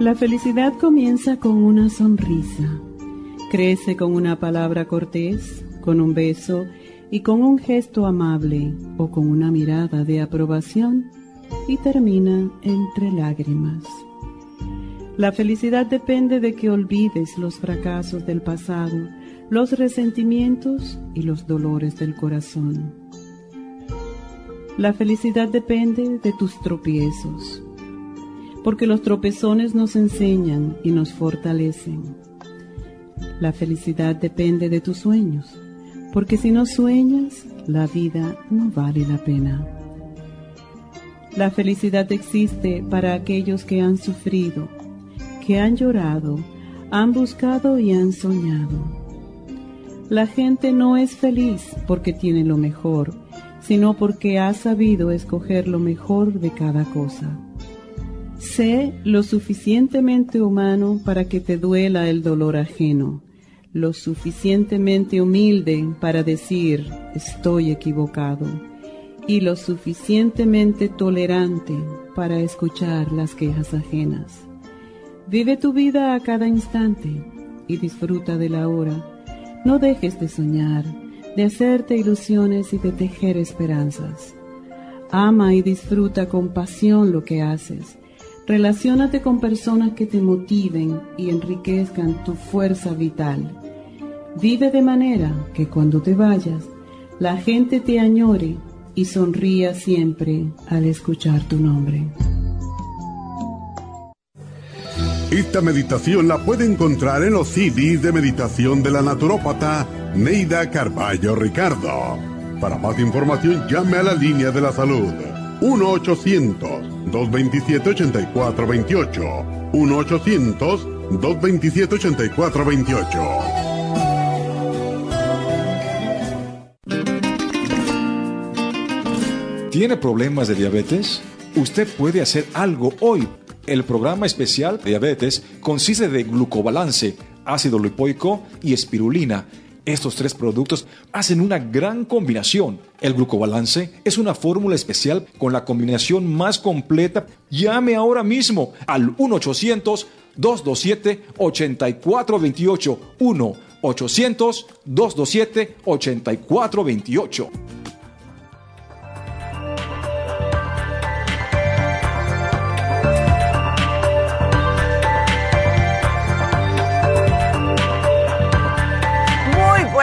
La felicidad comienza con una sonrisa, crece con una palabra cortés, con un beso y con un gesto amable o con una mirada de aprobación y termina entre lágrimas. La felicidad depende de que olvides los fracasos del pasado, los resentimientos y los dolores del corazón. La felicidad depende de tus tropiezos, porque los tropezones nos enseñan y nos fortalecen. La felicidad depende de tus sueños, porque si no sueñas, la vida no vale la pena. La felicidad existe para aquellos que han sufrido, que han llorado, han buscado y han soñado. La gente no es feliz porque tiene lo mejor, sino porque ha sabido escoger lo mejor de cada cosa. Sé lo suficientemente humano para que te duela el dolor ajeno lo suficientemente humilde para decir estoy equivocado y lo suficientemente tolerante para escuchar las quejas ajenas. Vive tu vida a cada instante y disfruta de la hora. No dejes de soñar, de hacerte ilusiones y de tejer esperanzas. Ama y disfruta con pasión lo que haces. Relaciónate con personas que te motiven y enriquezcan tu fuerza vital. Vive de manera que cuando te vayas, la gente te añore y sonría siempre al escuchar tu nombre. Esta meditación la puede encontrar en los CDs de meditación de la naturópata Neida Carballo Ricardo. Para más información llame a la línea de la salud 1-800-227-8428. 1-800-227-8428. ¿Tiene problemas de diabetes? Usted puede hacer algo hoy. El programa especial de diabetes consiste de glucobalance, ácido lipoico y espirulina. Estos tres productos hacen una gran combinación. El glucobalance es una fórmula especial con la combinación más completa. Llame ahora mismo al 1-800-227-8428. 1-800-227-8428.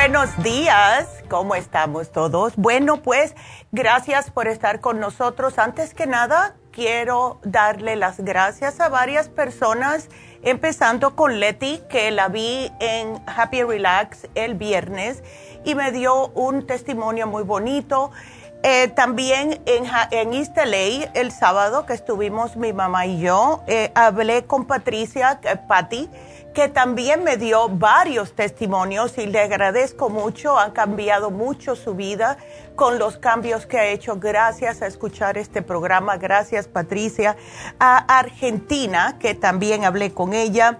Buenos días. ¿Cómo estamos todos? Bueno, pues gracias por estar con nosotros. Antes que nada, quiero darle las gracias a varias personas, empezando con Leti, que la vi en Happy Relax el viernes y me dio un testimonio muy bonito. Eh, también en, en East el sábado que estuvimos mi mamá y yo, eh, hablé con Patricia, eh, Patty, que también me dio varios testimonios y le agradezco mucho. Han cambiado mucho su vida con los cambios que ha hecho gracias a escuchar este programa. Gracias, Patricia. A Argentina, que también hablé con ella.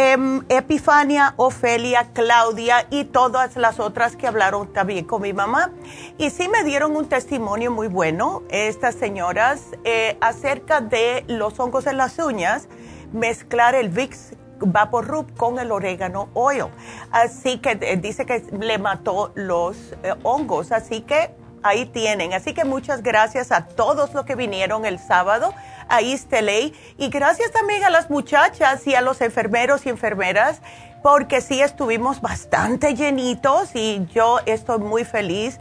Em, Epifania, Ofelia, Claudia y todas las otras que hablaron también con mi mamá. Y sí me dieron un testimonio muy bueno, estas señoras, eh, acerca de los hongos en las uñas, mezclar el VIX Vaporub con el orégano oil. Así que eh, dice que le mató los eh, hongos. Así que ahí tienen. Así que muchas gracias a todos los que vinieron el sábado a East Y gracias también a las muchachas y a los enfermeros y enfermeras, porque sí estuvimos bastante llenitos y yo estoy muy feliz.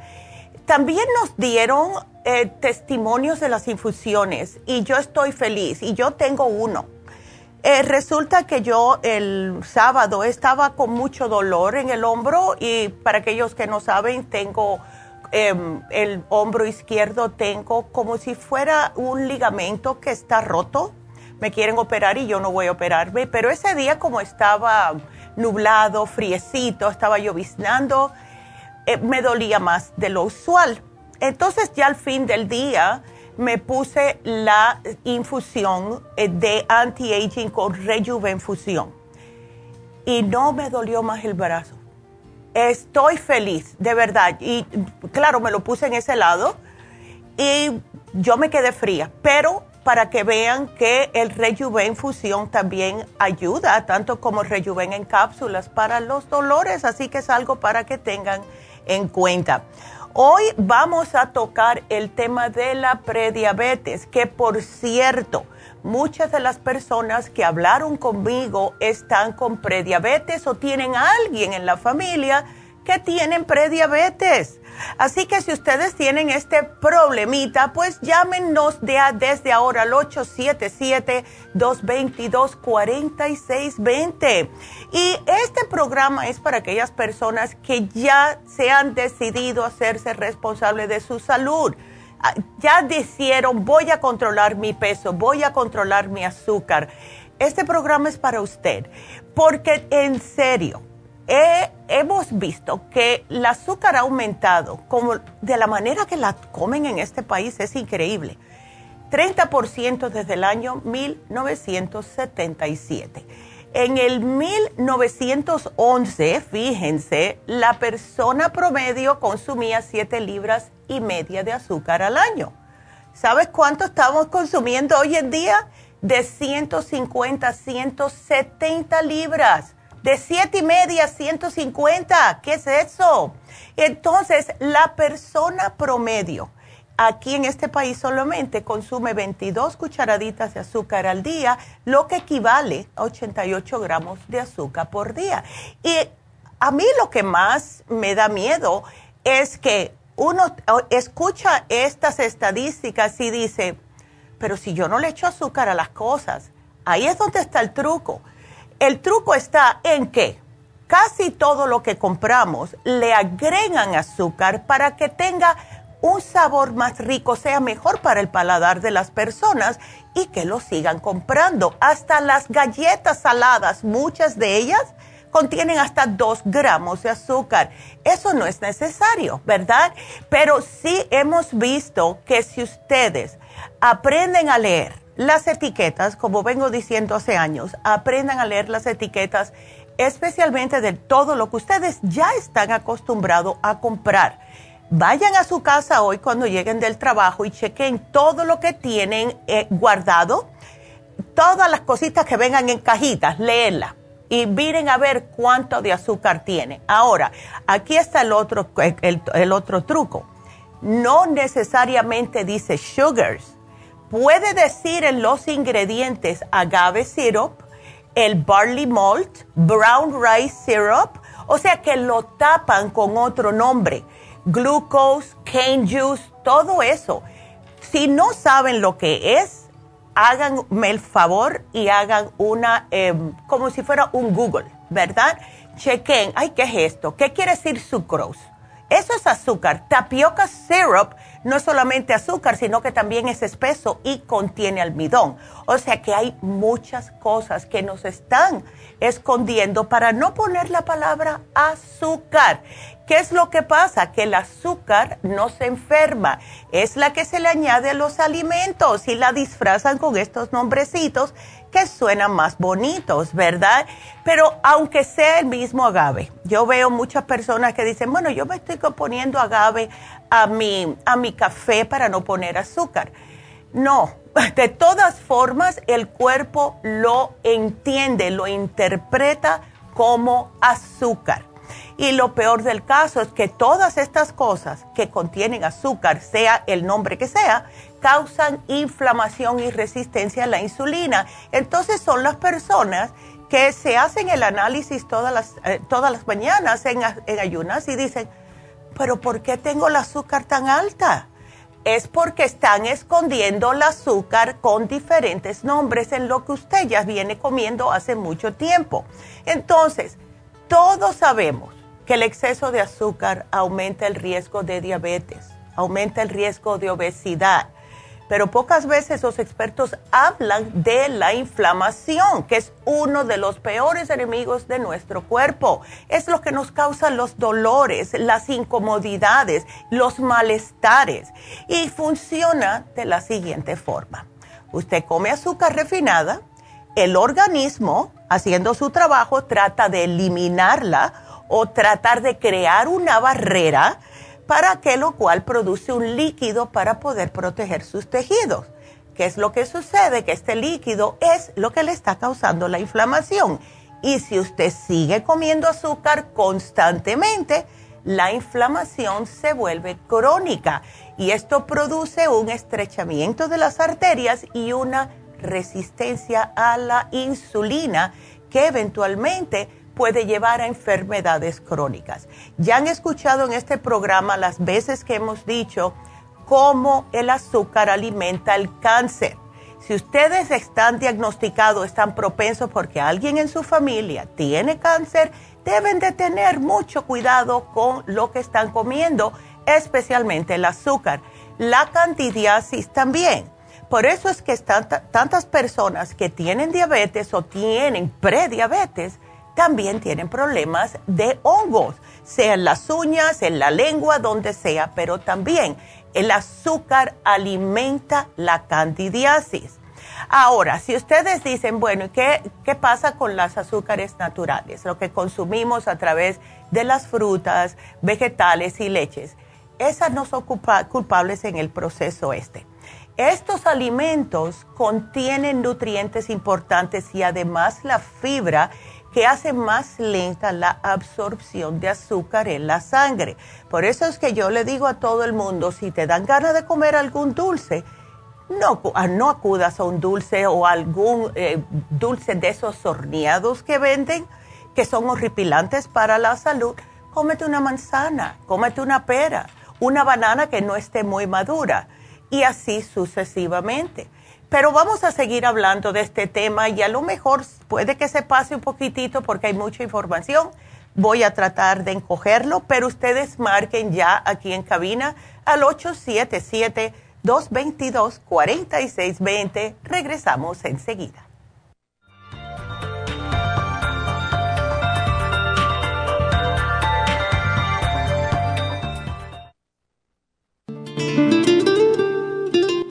También nos dieron eh, testimonios de las infusiones y yo estoy feliz y yo tengo uno eh, resulta que yo el sábado estaba con mucho dolor en el hombro y para aquellos que no saben, tengo em, el hombro izquierdo tengo como si fuera un ligamento que está roto. Me quieren operar y yo no voy a operarme, pero ese día como estaba nublado, friecito, estaba lloviznando, eh, me dolía más de lo usual. Entonces ya al fin del día me puse la infusión eh, de anti-aging con rejuvenfusión y no me dolió más el brazo. Estoy feliz, de verdad. Y claro, me lo puse en ese lado y yo me quedé fría, pero para que vean que el Rejuven Fusión también ayuda, tanto como el Rejuven en cápsulas para los dolores, así que es algo para que tengan en cuenta. Hoy vamos a tocar el tema de la prediabetes, que por cierto, muchas de las personas que hablaron conmigo están con prediabetes o tienen a alguien en la familia que tienen prediabetes. Así que si ustedes tienen este problemita, pues llámenos de desde ahora al 877-222-4620. Y este programa es para aquellas personas que ya se han decidido hacerse responsables de su salud. Ah, ya dijeron, voy a controlar mi peso, voy a controlar mi azúcar. Este programa es para usted, porque en serio, hemos visto que el azúcar ha aumentado, como de la manera que la comen en este país es increíble. 30% desde el año 1977. En el 1911, fíjense, la persona promedio consumía 7 libras y media de azúcar al año. ¿Sabes cuánto estamos consumiendo hoy en día? De 150 a 170 libras de siete y media a 150. ¿Qué es eso? Entonces, la persona promedio aquí en este país solamente consume 22 cucharaditas de azúcar al día, lo que equivale a 88 gramos de azúcar por día. Y a mí lo que más me da miedo es que uno escucha estas estadísticas y dice, pero si yo no le echo azúcar a las cosas, ahí es donde está el truco el truco está en que casi todo lo que compramos le agregan azúcar para que tenga un sabor más rico, sea mejor para el paladar de las personas y que lo sigan comprando. Hasta las galletas saladas, muchas de ellas contienen hasta 2 gramos de azúcar. Eso no es necesario, ¿verdad? Pero sí hemos visto que si ustedes aprenden a leer, las etiquetas, como vengo diciendo hace años, aprendan a leer las etiquetas, especialmente de todo lo que ustedes ya están acostumbrados a comprar. Vayan a su casa hoy cuando lleguen del trabajo y chequen todo lo que tienen eh, guardado, todas las cositas que vengan en cajitas, léenlas y miren a ver cuánto de azúcar tiene. Ahora, aquí está el otro, el otro truco. No necesariamente dice sugars puede decir en los ingredientes agave syrup, el barley malt, brown rice syrup, o sea que lo tapan con otro nombre, glucose, cane juice, todo eso. Si no saben lo que es, háganme el favor y hagan una, em, como si fuera un Google, ¿verdad? Chequen, ay, ¿qué es esto? ¿Qué quiere decir sucrose? Eso es azúcar. Tapioca syrup no es solamente azúcar, sino que también es espeso y contiene almidón. O sea que hay muchas cosas que nos están escondiendo para no poner la palabra azúcar. ¿Qué es lo que pasa? Que el azúcar no se enferma, es la que se le añade a los alimentos y la disfrazan con estos nombrecitos que suenan más bonitos, ¿verdad? Pero aunque sea el mismo agave, yo veo muchas personas que dicen, bueno, yo me estoy poniendo agave a mi, a mi café para no poner azúcar. No, de todas formas el cuerpo lo entiende, lo interpreta como azúcar. Y lo peor del caso es que todas estas cosas que contienen azúcar, sea el nombre que sea, causan inflamación y resistencia a la insulina. Entonces son las personas que se hacen el análisis todas las, eh, todas las mañanas en, en ayunas y dicen, pero ¿por qué tengo el azúcar tan alta? Es porque están escondiendo el azúcar con diferentes nombres en lo que usted ya viene comiendo hace mucho tiempo. Entonces, todos sabemos que el exceso de azúcar aumenta el riesgo de diabetes, aumenta el riesgo de obesidad. Pero pocas veces los expertos hablan de la inflamación, que es uno de los peores enemigos de nuestro cuerpo. Es lo que nos causa los dolores, las incomodidades, los malestares. Y funciona de la siguiente forma. Usted come azúcar refinada, el organismo, haciendo su trabajo, trata de eliminarla o tratar de crear una barrera para que lo cual produce un líquido para poder proteger sus tejidos. ¿Qué es lo que sucede? Que este líquido es lo que le está causando la inflamación. Y si usted sigue comiendo azúcar constantemente, la inflamación se vuelve crónica y esto produce un estrechamiento de las arterias y una resistencia a la insulina que eventualmente puede llevar a enfermedades crónicas. Ya han escuchado en este programa las veces que hemos dicho cómo el azúcar alimenta el cáncer. Si ustedes están diagnosticados, están propensos porque alguien en su familia tiene cáncer, deben de tener mucho cuidado con lo que están comiendo, especialmente el azúcar. La candidiasis también. Por eso es que tantas personas que tienen diabetes o tienen prediabetes también tienen problemas de hongos, sea en las uñas, en la lengua, donde sea, pero también el azúcar alimenta la candidiasis. Ahora, si ustedes dicen, bueno, ¿qué, ¿qué pasa con las azúcares naturales? Lo que consumimos a través de las frutas, vegetales y leches. Esas no son culpables en el proceso este. Estos alimentos contienen nutrientes importantes y además la fibra que hace más lenta la absorción de azúcar en la sangre. Por eso es que yo le digo a todo el mundo, si te dan ganas de comer algún dulce, no, ah, acudas a un dulce o algún eh, dulce de esos horneados que venden, que son horripilantes para la salud. Cómete una manzana, cómete una pera, una banana que no esté muy madura y así sucesivamente. Pero vamos a seguir hablando de este tema y a lo mejor puede que se pase un poquitito porque hay mucha información. Voy a tratar de encogerlo, pero ustedes marquen ya aquí en cabina al 877-222-4620. Regresamos enseguida.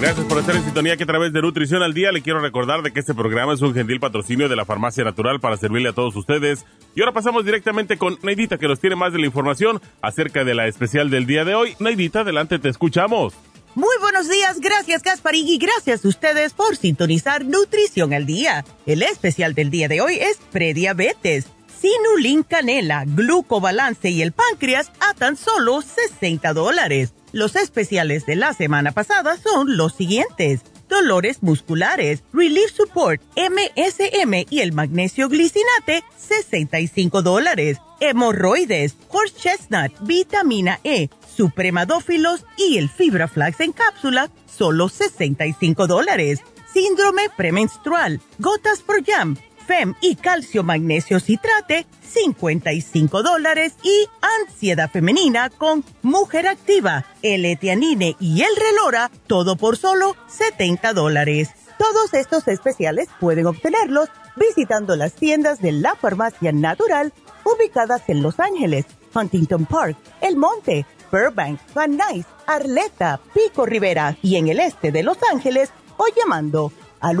Gracias por estar en sintonía que a través de Nutrición al Día le quiero recordar de que este programa es un gentil patrocinio de la Farmacia Natural para servirle a todos ustedes. Y ahora pasamos directamente con Neidita que nos tiene más de la información acerca de la especial del día de hoy. Neidita, adelante, te escuchamos. Muy buenos días, gracias Gasparín y gracias a ustedes por sintonizar Nutrición al Día. El especial del día de hoy es prediabetes, sinulin canela, glucobalance y el páncreas a tan solo 60 dólares. Los especiales de la semana pasada son los siguientes. Dolores musculares, Relief Support, MSM y el magnesio glicinate, 65 dólares. Hemorroides, Horse Chestnut, Vitamina E, Supremadófilos y el Fibra Flax en cápsula, solo 65 dólares síndrome premenstrual, gotas por jam, FEM y calcio magnesio citrate, 55 dólares y ansiedad femenina con mujer activa, el etianine y el relora, todo por solo 70 dólares. Todos estos especiales pueden obtenerlos visitando las tiendas de la farmacia natural ubicadas en Los Ángeles, Huntington Park, El Monte, Burbank, Van Nuys, Arleta, Pico Rivera y en el este de Los Ángeles o llamando al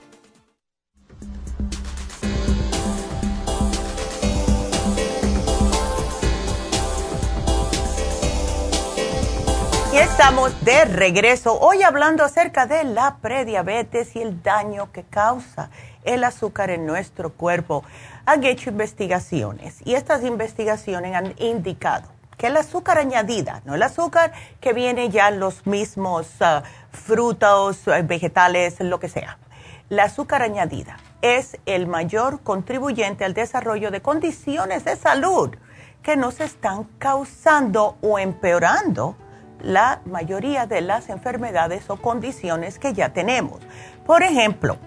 Estamos de regreso hoy hablando acerca de la prediabetes y el daño que causa el azúcar en nuestro cuerpo. Han hecho investigaciones y estas investigaciones han indicado que el azúcar añadida, no el azúcar que viene ya los mismos uh, frutos, uh, vegetales, lo que sea, la azúcar añadida es el mayor contribuyente al desarrollo de condiciones de salud que nos están causando o empeorando la mayoría de las enfermedades o condiciones que ya tenemos. Por ejemplo,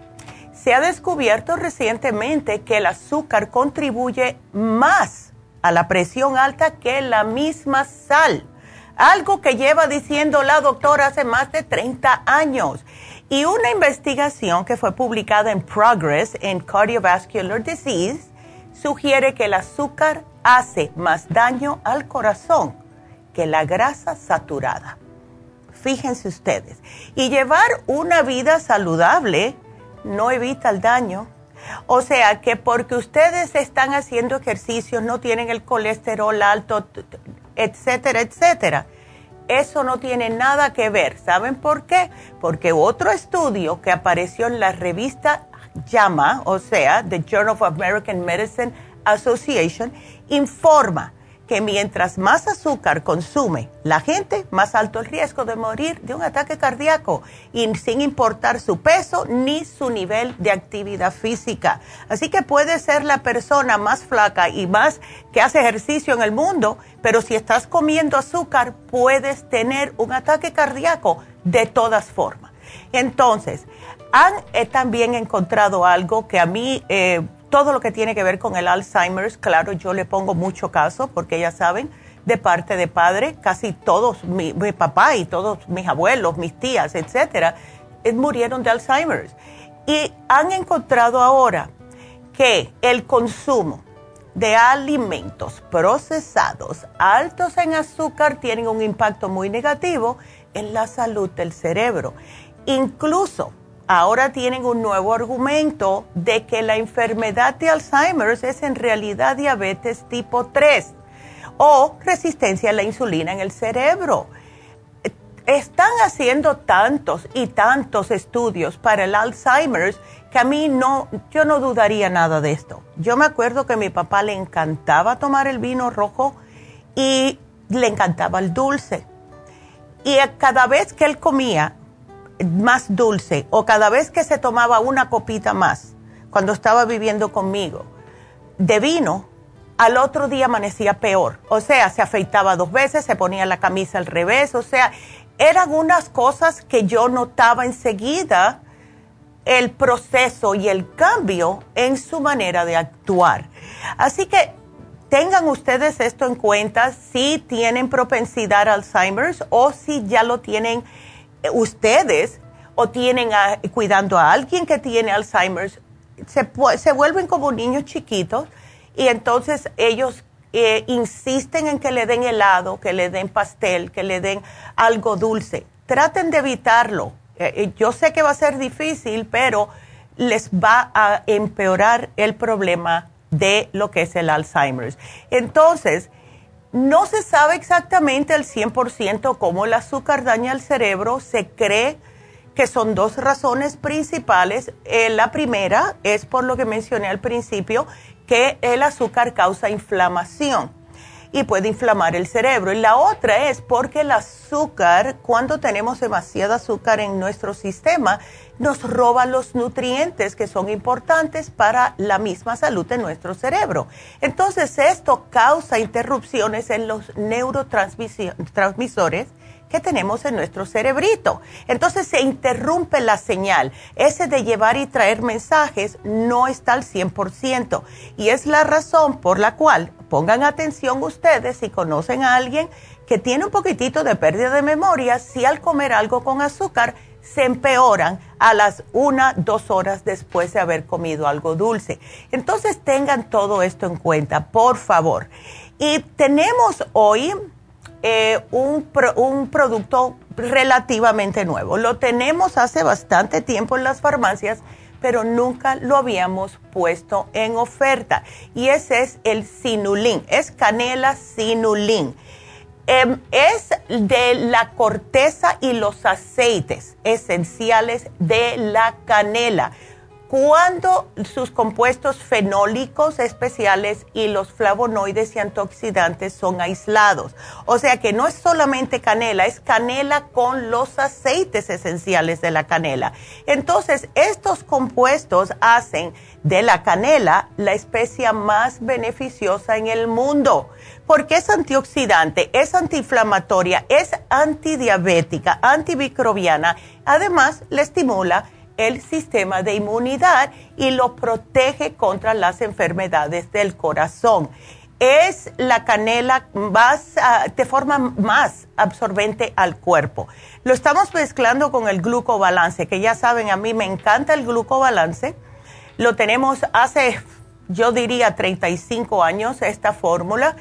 se ha descubierto recientemente que el azúcar contribuye más a la presión alta que la misma sal, algo que lleva diciendo la doctora hace más de 30 años. Y una investigación que fue publicada en Progress en Cardiovascular Disease sugiere que el azúcar hace más daño al corazón que la grasa saturada. Fíjense ustedes. Y llevar una vida saludable no evita el daño. O sea que porque ustedes están haciendo ejercicio, no tienen el colesterol alto, etcétera, etcétera. Eso no tiene nada que ver. ¿Saben por qué? Porque otro estudio que apareció en la revista JAMA, o sea, The Journal of American Medicine Association, informa que mientras más azúcar consume la gente, más alto el riesgo de morir de un ataque cardíaco, y sin importar su peso ni su nivel de actividad física. Así que puede ser la persona más flaca y más que hace ejercicio en el mundo, pero si estás comiendo azúcar, puedes tener un ataque cardíaco de todas formas. Entonces, han eh, también encontrado algo que a mí... Eh, todo lo que tiene que ver con el Alzheimer's, claro, yo le pongo mucho caso porque ya saben, de parte de padre, casi todos, mi, papá y todos mis abuelos, mis tías, etcétera, eh, murieron de Alzheimer's. Y han encontrado ahora que el consumo de alimentos procesados altos en azúcar tienen un impacto muy negativo en la salud del cerebro. Incluso ahora tienen un nuevo argumento de que la enfermedad de Alzheimer es en realidad diabetes tipo 3 o resistencia a la insulina en el cerebro. Están haciendo tantos y tantos estudios para el Alzheimer que a mí no, yo no dudaría nada de esto. Yo me acuerdo que a mi papá le encantaba tomar el vino rojo y le encantaba el dulce. Y cada vez que él comía, más dulce o cada vez que se tomaba una copita más cuando estaba viviendo conmigo de vino, al otro día amanecía peor. O sea, se afeitaba dos veces, se ponía la camisa al revés, o sea, eran unas cosas que yo notaba enseguida el proceso y el cambio en su manera de actuar. Así que tengan ustedes esto en cuenta si tienen propensidad a Alzheimer's o si ya lo tienen ustedes o tienen cuidando a alguien que tiene Alzheimer's, se, se vuelven como niños chiquitos y entonces ellos eh, insisten en que le den helado, que le den pastel, que le den algo dulce. Traten de evitarlo. Eh, eh, yo sé que va a ser difícil, pero les va a empeorar el problema de lo que es el Alzheimer's. Entonces, no se sabe exactamente al 100% cómo el azúcar daña el cerebro. Se cree que son dos razones principales. Eh, la primera es por lo que mencioné al principio, que el azúcar causa inflamación. Y puede inflamar el cerebro. Y la otra es porque el azúcar, cuando tenemos demasiado azúcar en nuestro sistema, nos roba los nutrientes que son importantes para la misma salud de nuestro cerebro. Entonces esto causa interrupciones en los neurotransmisores que tenemos en nuestro cerebrito. Entonces se interrumpe la señal. Ese de llevar y traer mensajes no está al 100%. Y es la razón por la cual pongan atención ustedes si conocen a alguien que tiene un poquitito de pérdida de memoria, si al comer algo con azúcar se empeoran a las una, dos horas después de haber comido algo dulce. Entonces tengan todo esto en cuenta, por favor. Y tenemos hoy eh, un, un producto relativamente nuevo. Lo tenemos hace bastante tiempo en las farmacias, pero nunca lo habíamos puesto en oferta. Y ese es el Sinulin, es canela Sinulin. Em, es de la corteza y los aceites esenciales de la canela cuando sus compuestos fenólicos especiales y los flavonoides y antioxidantes son aislados. O sea que no es solamente canela, es canela con los aceites esenciales de la canela. Entonces, estos compuestos hacen de la canela la especia más beneficiosa en el mundo, porque es antioxidante, es antiinflamatoria, es antidiabética, antimicrobiana, además le estimula el sistema de inmunidad y lo protege contra las enfermedades del corazón. Es la canela más, ah, de forma más absorbente al cuerpo. Lo estamos mezclando con el glucobalance, que ya saben, a mí me encanta el glucobalance. Lo tenemos hace, yo diría, 35 años, esta fórmula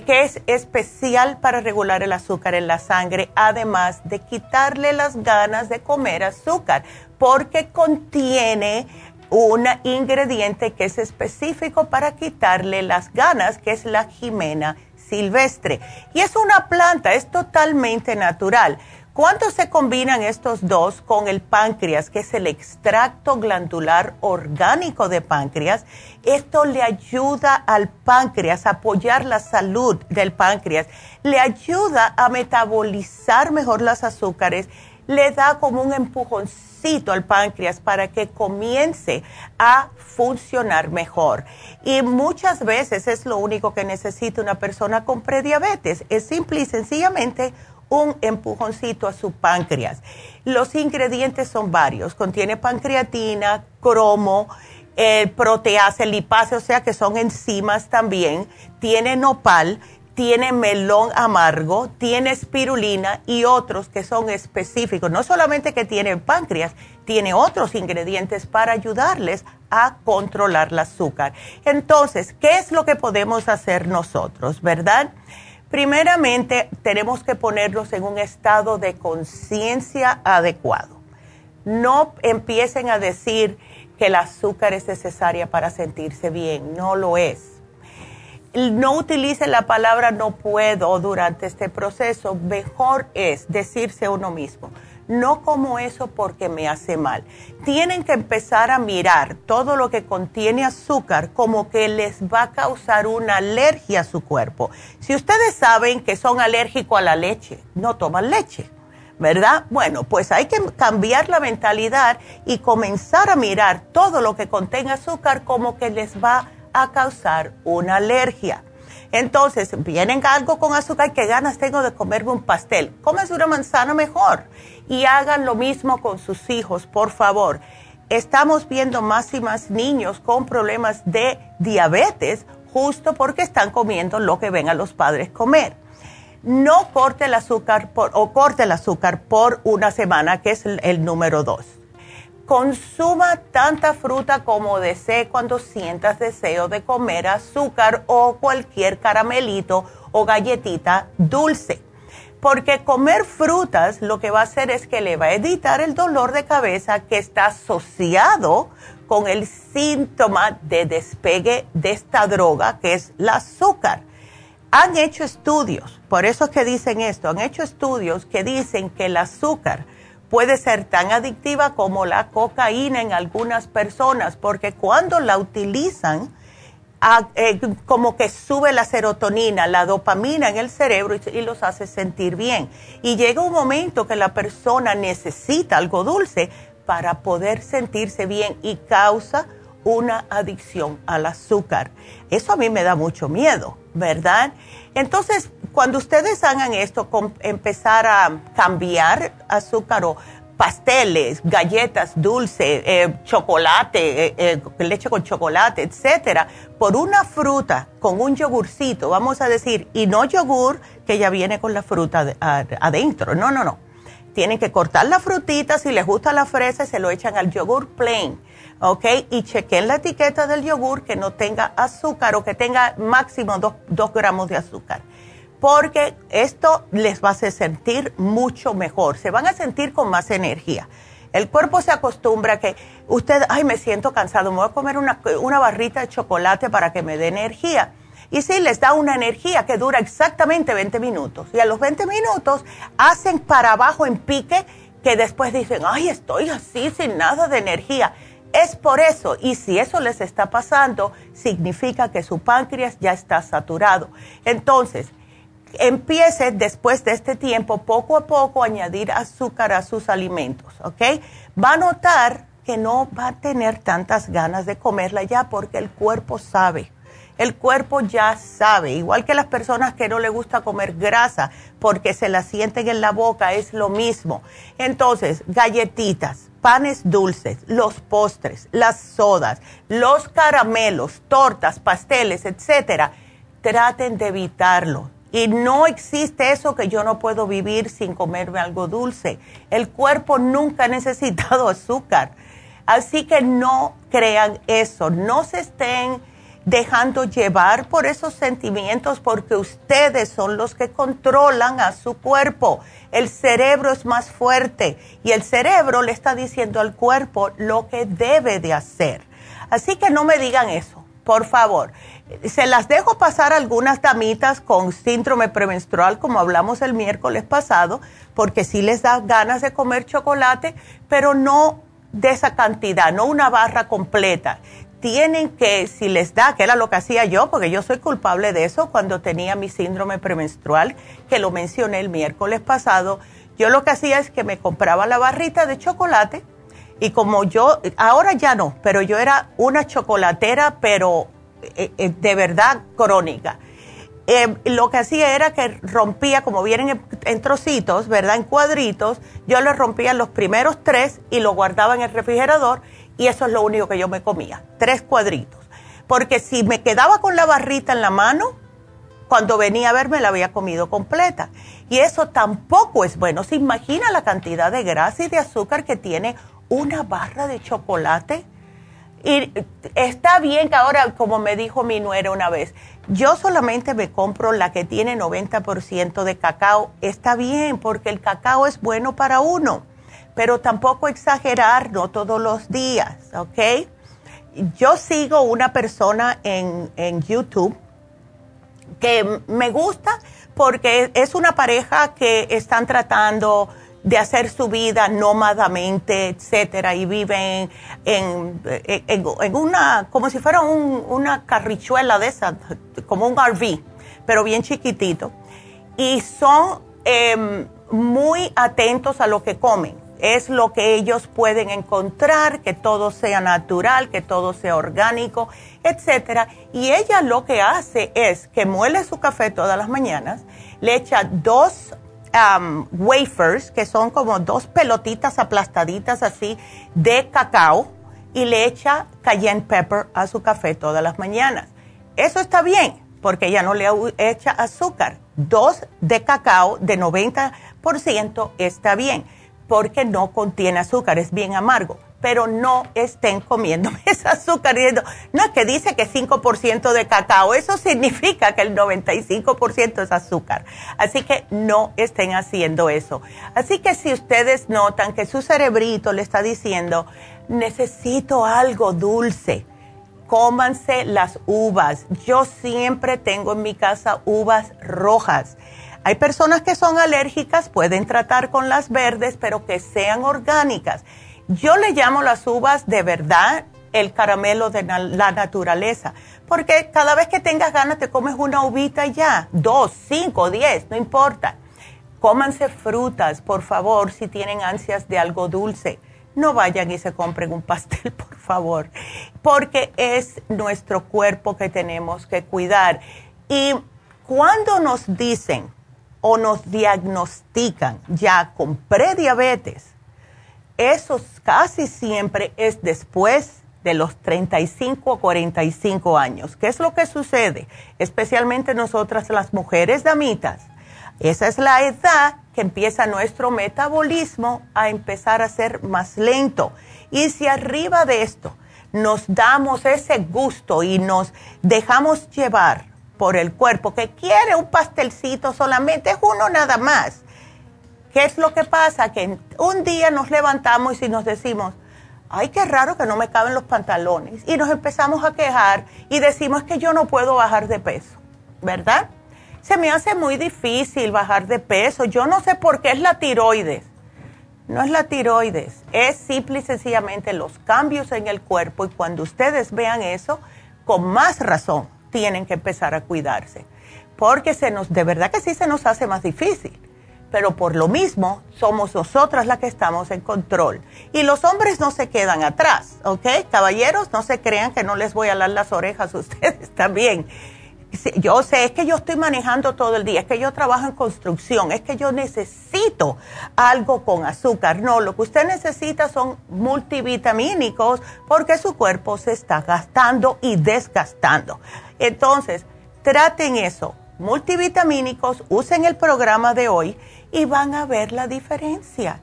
que es especial para regular el azúcar en la sangre, además de quitarle las ganas de comer azúcar porque contiene un ingrediente que es específico para quitarle las ganas, que es la jimena silvestre. Y es una planta, es totalmente natural. Cuando se combinan estos dos con el páncreas, que es el extracto glandular orgánico de páncreas, esto le ayuda al páncreas a apoyar la salud del páncreas, le ayuda a metabolizar mejor las azúcares, le da como un empujoncito al páncreas para que comience a funcionar mejor. Y muchas veces es lo único que necesita una persona con prediabetes. Es simple y sencillamente un empujoncito a su páncreas. Los ingredientes son varios. Contiene pancreatina, cromo, el protease, lipase, o sea que son enzimas también. Tiene nopal tiene melón amargo, tiene espirulina y otros que son específicos. No solamente que tiene páncreas, tiene otros ingredientes para ayudarles a controlar el azúcar. Entonces, ¿qué es lo que podemos hacer nosotros, verdad? Primeramente, tenemos que ponerlos en un estado de conciencia adecuado. No empiecen a decir que el azúcar es necesaria para sentirse bien, no lo es no utilice la palabra no puedo durante este proceso, mejor es decirse a uno mismo, no como eso porque me hace mal. Tienen que empezar a mirar todo lo que contiene azúcar como que les va a causar una alergia a su cuerpo. Si ustedes saben que son alérgicos a la leche, no toman leche. ¿verdad? Bueno, pues hay que cambiar la mentalidad y comenzar a mirar todo lo que contenga azúcar como que les va a causar una alergia. Entonces, vienen algo con azúcar, ¿qué ganas tengo de comerme un pastel? Comes una manzana mejor y hagan lo mismo con sus hijos, por favor. Estamos viendo más y más niños con problemas de diabetes justo porque están comiendo lo que ven a los padres comer. No corte el azúcar por, o corte el azúcar por una semana, que es el número dos Consuma tanta fruta como desee cuando sientas deseo de comer azúcar o cualquier caramelito o galletita dulce. Porque comer frutas lo que va a hacer es que le va a evitar el dolor de cabeza que está asociado con el síntoma de despegue de esta droga que es el azúcar. Han hecho estudios, por eso es que dicen esto, han hecho estudios que dicen que el azúcar puede ser tan adictiva como la cocaína en algunas personas, porque cuando la utilizan eh, como que sube la serotonina, la dopamina en el cerebro y, los hace sentir bien. Y llega un momento que la persona necesita algo dulce para poder sentirse bien y causa una adicción al azúcar. Eso a mí me da mucho miedo, ¿verdad? Entonces, cuando ustedes hagan esto, empezar a cambiar azúcar o pasteles, galletas, dulce, eh, chocolate, eh, eh, leche con chocolate, etcétera, por una fruta con un yogurcito, vamos a decir, y no yogur que ya viene con la fruta adentro. No, no, no. Tienen que cortar la frutita, si les gusta la fresa, se lo echan al yogur plain, ¿ok? Y chequen la etiqueta del yogur que no tenga azúcar o que tenga máximo dos gramos de azúcar porque esto les va a hacer sentir mucho mejor, se van a sentir con más energía. El cuerpo se acostumbra a que usted, ay, me siento cansado, me voy a comer una, barrita de chocolate para que me dé energía. Y sí, les da una energía que dura exactamente 20 minutos. Y a los 20 minutos hacen para abajo en pique que después dicen, ay, estoy así sin nada de energía. Es por eso, y si eso les está pasando, significa que su páncreas ya está saturado. Entonces, empiece después de este tiempo poco a poco a añadir azúcar a sus alimentos, ¿ok? Va a notar que no va a tener tantas ganas de comerla ya porque el cuerpo sabe. El cuerpo ya sabe, igual que las personas que no le gusta comer grasa porque se la sienten en la boca, es lo mismo. Entonces, galletitas, panes dulces, los postres, las sodas, los caramelos, tortas, pasteles, etcétera, traten de evitarlo y no existe eso que yo no puedo vivir sin comerme algo dulce. El cuerpo nunca ha necesitado azúcar. Así que no crean eso, no se estén dejando llevar por esos sentimientos porque ustedes son los que controlan a su cuerpo. El cerebro es más fuerte y el cerebro le está diciendo al cuerpo lo que debe de hacer. Así que no me digan eso, por favor se las dejo pasar algunas damitas con síndrome premenstrual, como hablamos el miércoles pasado, porque sí les da ganas de comer chocolate, pero no de esa cantidad, no una barra completa. Tienen que, si les da, que era lo que hacía yo, porque yo soy culpable de eso cuando tenía mi síndrome premenstrual, que lo mencioné el miércoles pasado, yo lo que hacía es que me compraba la barrita de chocolate y como yo, ahora ya no, pero yo era una chocolatera, pero eh, eh, de verdad crónica. Eh, lo que hacía era que rompía, como vienen en, trocitos, ¿verdad? En cuadritos, yo le rompía los primeros tres y lo guardaba en el refrigerador y eso es lo único que yo me comía, tres cuadritos. Porque si me quedaba con la barrita en la mano, cuando venía a verme la había comido completa. Y eso tampoco es bueno. ¿Se imagina la cantidad de grasa y de azúcar que tiene una barra de chocolate? Y está bien que ahora, como me dijo mi nuera una vez, yo solamente me compro la que tiene 90% de cacao. Está bien, porque el cacao es bueno para uno, pero tampoco exagerar, no todos los días, ¿ok? Yo sigo una persona en, en YouTube que me gusta porque es una pareja que están tratando de hacer su vida nómadamente, etcétera, y viven en, en, una, como si fuera una carrichuela de esa, como un RV, pero bien chiquitito. Y son em, muy atentos a lo que comen. Es lo que ellos pueden encontrar, que todo sea natural, que todo sea orgánico, etcétera. Y ella lo que hace es que muele su café todas las mañanas, le echa dos Um, wafers, que son como dos pelotitas aplastaditas así de cacao, y le echa cayenne pepper a su café todas las mañanas. Eso está bien, porque ella no le echa azúcar. Dos de cacao de 90% está bien, porque no contiene azúcar, es bien amargo pero no estén comiendo ese azúcar no, que dice que 5% de cacao, eso significa que el 95% es azúcar. Así que no estén haciendo eso. Así que si ustedes notan que su cerebrito le está diciendo, necesito algo dulce, cómanse las uvas. Yo siempre tengo en mi casa uvas rojas. Hay personas que son alérgicas, pueden tratar con las verdes, pero que sean orgánicas yo le llamo las uvas de verdad el caramelo de la naturaleza. Porque cada vez que tengas ganas te comes una uvita ya, dos, cinco, diez, no importa. Cómanse frutas, por favor, si tienen ansias de algo dulce. No vayan y se compren un pastel, por favor, porque es nuestro cuerpo que tenemos que cuidar. Y cuando nos dicen o nos diagnostican ya con prediabetes, eso casi siempre es después de los 35 o 45 años. ¿Qué es lo que sucede? Especialmente nosotras las mujeres damitas. Esa es la edad que empieza nuestro metabolismo a empezar a ser más lento. Y si arriba de esto nos damos ese gusto y nos dejamos llevar por el cuerpo que quiere un pastelcito solamente, es uno nada más. ¿Qué es lo que pasa? Que un día nos levantamos y nos decimos, ay, qué raro que no me caben los pantalones. Y nos empezamos a quejar y decimos que yo no puedo bajar de peso, ¿verdad? Se me hace muy difícil bajar de peso. Yo no sé por qué es la tiroides. No es la tiroides, es simple y sencillamente los cambios en el cuerpo y cuando ustedes vean eso, con más razón tienen que empezar a cuidarse. Porque se nos, de verdad que sí se nos hace más difícil pero por lo mismo somos nosotras las que estamos en control. Y los hombres no se quedan atrás, ¿ok? Caballeros, no se crean que no les voy a dar las orejas a ustedes también. Yo sé, es que yo estoy manejando todo el día, es que yo trabajo en construcción, es que yo necesito algo con azúcar. No, lo que usted necesita son multivitamínicos porque su cuerpo se está gastando y desgastando. Entonces, traten eso, multivitamínicos, usen el programa de hoy y van a ver la diferencia.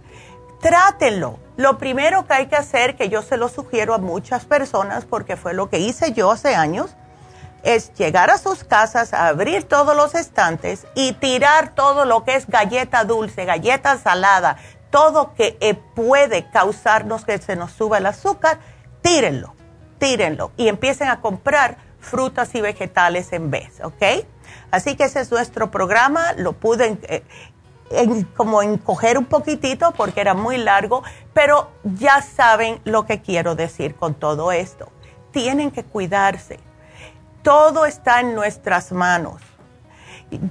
Trátenlo. Lo primero que hay que hacer, que yo se lo sugiero a muchas personas porque fue lo que hice yo hace años, es llegar a sus casas, abrir todos los estantes y tirar todo lo que es galleta dulce, galleta salada, todo que eh, puede causarnos que se nos suba el azúcar, tírenlo, tírenlo y empiecen a comprar frutas y vegetales en vez, ¿ok? Así que ese es nuestro programa, lo pude eh, como encoger un poquitito porque era muy largo, pero ya saben lo que quiero decir con todo esto. Tienen que cuidarse. Todo está en nuestras manos.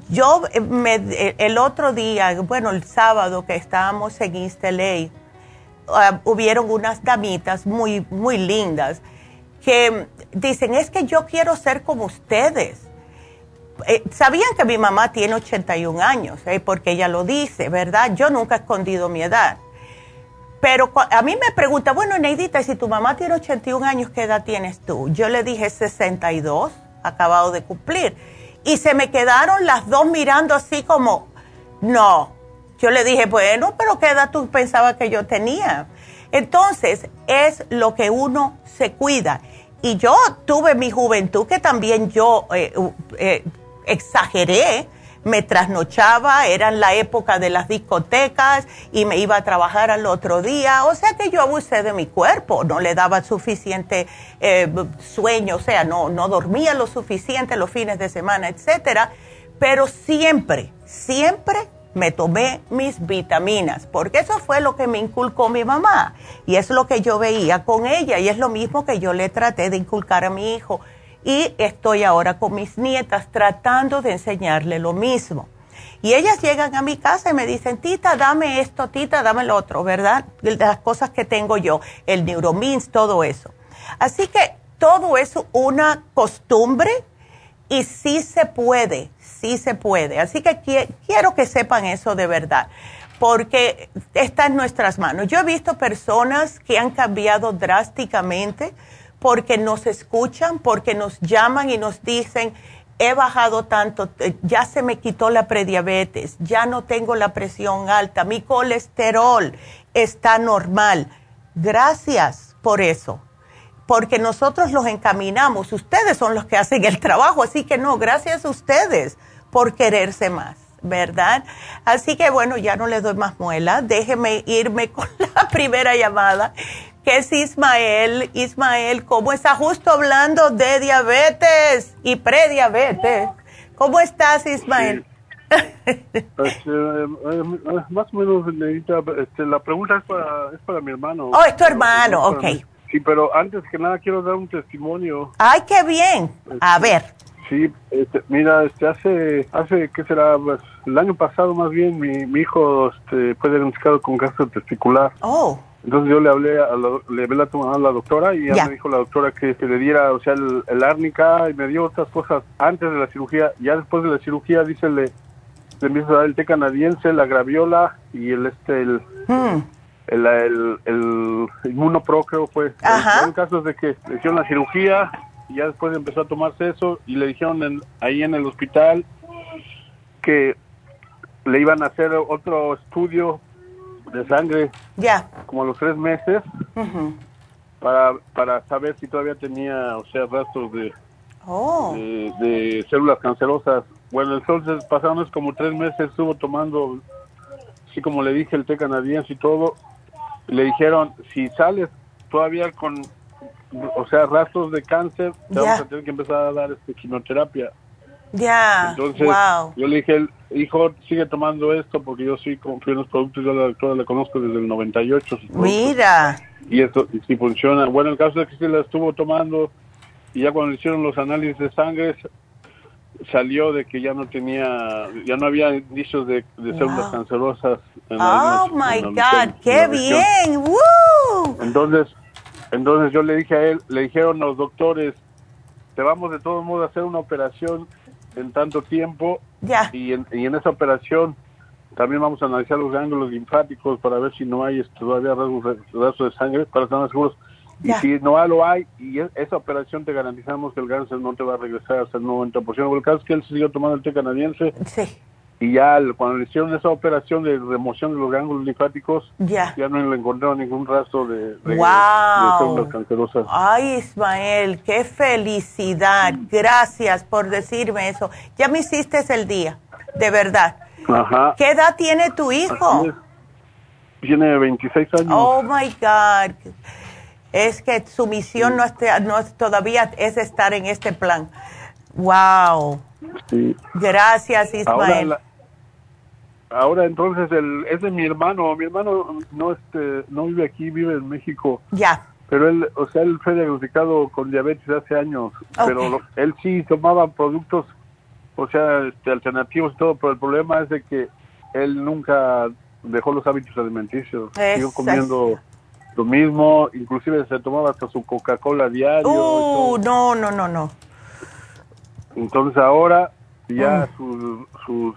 Yo eh, me, eh, el otro día, bueno, el sábado que estábamos en East LA, ah, hubieron unas damitas muy, muy lindas que dicen, es que yo quiero ser como ustedes eh, sabían que mi mamá tiene 81 años, eh, porque ella lo dice, ¿verdad? Yo nunca he escondido mi edad. Pero a mí me pregunta, bueno, Neidita, si tu mamá tiene 81 años, ¿qué edad tienes tú? Yo le dije 62, acabado de cumplir. Y se me quedaron las dos mirando así como, no. Yo le dije, bueno, pero ¿qué edad tú pensabas que yo tenía? Entonces, es lo que uno se cuida. Y yo tuve mi juventud que también yo eh, eh, exageré, me trasnochaba, era la época de las discotecas y me iba a trabajar al otro día, o sea que yo abusé de mi cuerpo, no le daba suficiente eh, sueño, o sea, no, no dormía lo suficiente los fines de semana, etcétera, pero siempre, siempre me tomé mis vitaminas, porque eso fue lo que me inculcó mi mamá y es lo que yo veía con ella y es lo mismo que yo le traté de inculcar a mi hijo y estoy ahora con mis nietas tratando de enseñarle lo mismo. Y ellas llegan a mi casa y me dicen, tita, dame esto, tita, dame lo otro, ¿verdad? Las cosas que tengo yo, el neuromins, todo eso. Así que todo es una costumbre y sí se puede, sí se puede. Así que quiero que sepan eso de verdad, porque está en nuestras manos. Yo he visto personas que han cambiado drásticamente porque nos escuchan, porque nos llaman y nos dicen, he bajado tanto, eh, ya se me quitó la prediabetes, ya no tengo la presión alta, mi colesterol está normal. Gracias por eso, porque nosotros los encaminamos, ustedes son los que hacen el trabajo, así que no, gracias a ustedes por quererse más. ¿Verdad? Así que bueno, ya no les doy más muela. Déjeme irme con la primera llamada que es Ismael. Ismael, ¿cómo está? Justo hablando de diabetes y prediabetes. ¿Cómo estás, Ismael? Este, eh, más o menos, este, la pregunta es para, es para mi hermano. Oh, es tu hermano, ok. Sí, pero antes que nada quiero dar un testimonio. Ay, qué bien. A ver. Sí, este, mira, este, hace, hace, ¿qué será? Pues, el año pasado más bien, mi, mi hijo este, fue diagnosticado con cáncer testicular. Oh, Entonces yo le hablé a la, le hablé a la doctora y ya, Ya. me dijo la doctora que, que le diera, o sea, el, el árnica y me dio otras cosas antes de la cirugía. Ya después de la cirugía, dice, le, le empieza a dar el té canadiense, la graviola y el, este, el, mm, el, el, el inmunopro creo fue. Ajá. El, el caso es de que le hicieron la cirugía y ya después empezó a tomarse eso y le dijeron en- ahí en el hospital que le iban a hacer otro estudio de sangre ya. como a los tres meses para, para saber si todavía tenía, o sea, rastros de, Oh, de, de células cancerosas. Bueno, entonces pasaron como tres meses, estuvo tomando, así como le dije, el té canadiense y todo. Le dijeron, si sales todavía con, o sea, rastros de cáncer, te Ya. vamos a tener que empezar a dar este, quimioterapia. ya. Entonces, wow. yo le dije, hijo, sigue tomando esto porque yo sí confío en los productos, yo a la doctora la conozco desde el 98. sus productos Mira. y esto y si funciona. Bueno, el caso es que sí la estuvo tomando y ya cuando le hicieron los análisis de sangre salió de que ya no tenía, ya no había indicios de, de células Wow. cancerosas. En Oh, algunas- my en la- God. en Qué la bien. ¡Woo! Entonces, entonces yo le dije a él, le dijeron los doctores, te vamos de todos modos a hacer una operación en tanto tiempo Ya. y en, y en esa operación también vamos a analizar los ganglios linfáticos para ver si no hay este, todavía rasgos, rasgos de sangre, para estar más seguros. Ya. Y si no lo hay, y e- esa operación te garantizamos que el cáncer no te va a regresar hasta el 90%. Bueno, el caso es que él siguió tomando el té canadiense Sí. Y ya cuando le hicieron esa operación de remoción de los ganglios linfáticos, Ya. ya no le encontraron ningún rastro de, de, Wow. de cancerosas. Ay, Ismael, qué felicidad. Gracias por decirme eso. Ya me hiciste el día, de verdad. Ajá. ¿Qué edad tiene tu hijo? Tiene 26 años. Oh my God. Es que su misión no, esté- no todavía es estar en este plan. Wow. Sí. Gracias, Ismael. Ahora entonces el, es de mi hermano. Mi hermano no este no vive aquí, vive en México. Ya. Pero él, o sea, él fue diagnosticado con diabetes hace años. Pero lo- él sí tomaba productos, o sea, este, alternativos y todo. Pero el problema es de que él nunca dejó los hábitos alimenticios. Siguió comiendo lo mismo. Inclusive se tomaba hasta su Coca-Cola diario. Uh, no, no, no, no. Entonces ahora ya Mm. sus, sus,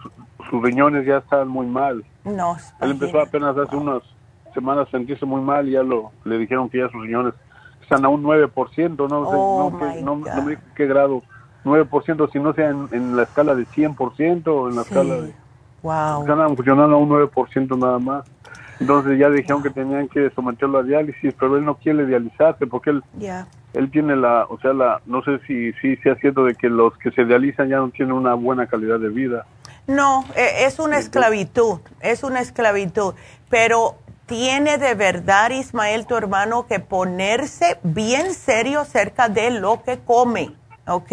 sus riñones ya están muy mal. No. Él empezó apenas hace unas semanas a sentirse muy mal y ya lo, le dijeron que ya sus riñones están a un 9%, no sé, Oh, no, my no, no me dijo qué grado, 9%, si no sea en, en la escala de 100% o en la escala de... Wow. Están funcionando a un 9% nada más. Entonces ya dijeron que tenían que someterlo a diálisis, pero él no quiere dializarse porque él. Él tiene la, o sea, la, no sé si si sea cierto de que los que se dializan ya no tienen una buena calidad de vida. No, e- es una esclavitud, es una esclavitud, pero tiene de verdad, Ismael, tu hermano, que ponerse bien serio acerca de lo que come, ¿ok?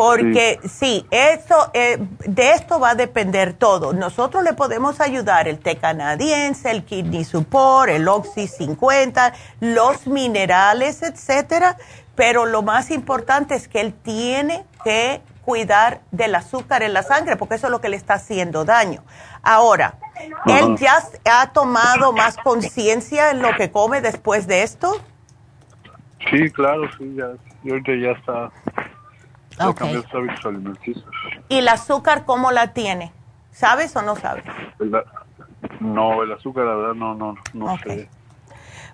Porque sí, eso, eh, de esto va a depender todo. Nosotros le podemos ayudar el té canadiense, el kidney support, el oxy 50, los minerales, etcétera. Pero lo más importante es que él tiene que cuidar del azúcar en la sangre, porque eso es lo que le está haciendo daño. Ahora, ¿él ya ha tomado más conciencia en lo que come después de esto? Sí, claro, sí, ya, ya está, ya Ok. cambió sus hábitos alimenticios. ¿Y el azúcar cómo la tiene? ¿Sabes o no sabes? El no, el azúcar, la verdad, no, no, no Ok. sé.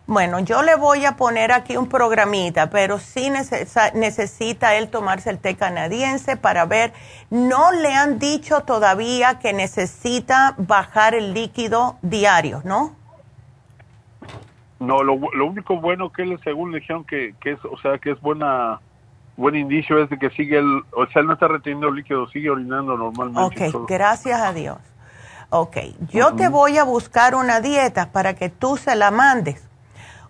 Bueno, yo le voy a poner aquí un programita, pero sí necesita él tomarse el té canadiense para ver. No le han dicho todavía que necesita bajar el líquido diario, ¿no? No, lo, lo único bueno que él, según le dijeron que, que es, o sea, que es buena, buen indicio es de que sigue el, o sea, él no está reteniendo líquido, sigue orinando normalmente. Ok, gracias a Dios. Ok, yo te voy a buscar una dieta para que tú se la mandes.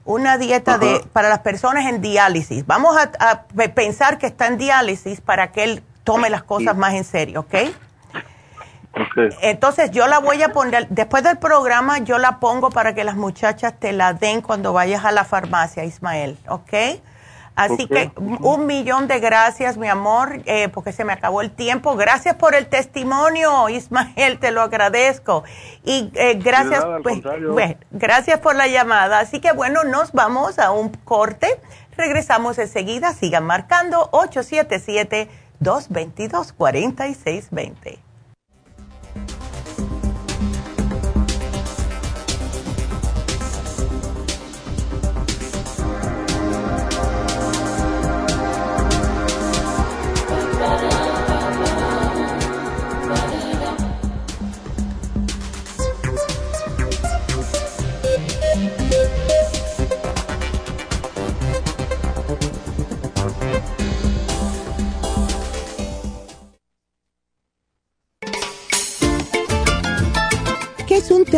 Una dieta de, para las personas en diálisis. Vamos a, a pe- pensar que está en diálisis para que él tome las cosas más en serio, ¿ok? Ok. Entonces yo la voy a poner, después del programa yo la pongo para que las muchachas te la den cuando vayas a la farmacia, Ismael, ¿ok? Así que un millón de gracias, mi amor, eh, porque se me acabó el tiempo. Gracias por el testimonio, Ismael, te lo agradezco. Y eh, gracias, pues, gracias por la llamada. Así que bueno, nos vamos a un corte. Regresamos enseguida. Sigan marcando 877-222-4620.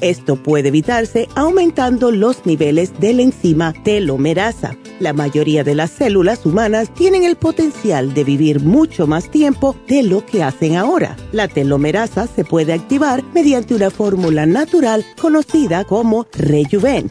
Esto puede evitarse aumentando los niveles de la enzima telomerasa. La mayoría de las células humanas tienen el potencial de vivir mucho más tiempo de lo que hacen ahora. La telomerasa se puede activar mediante una fórmula natural conocida como Rejuven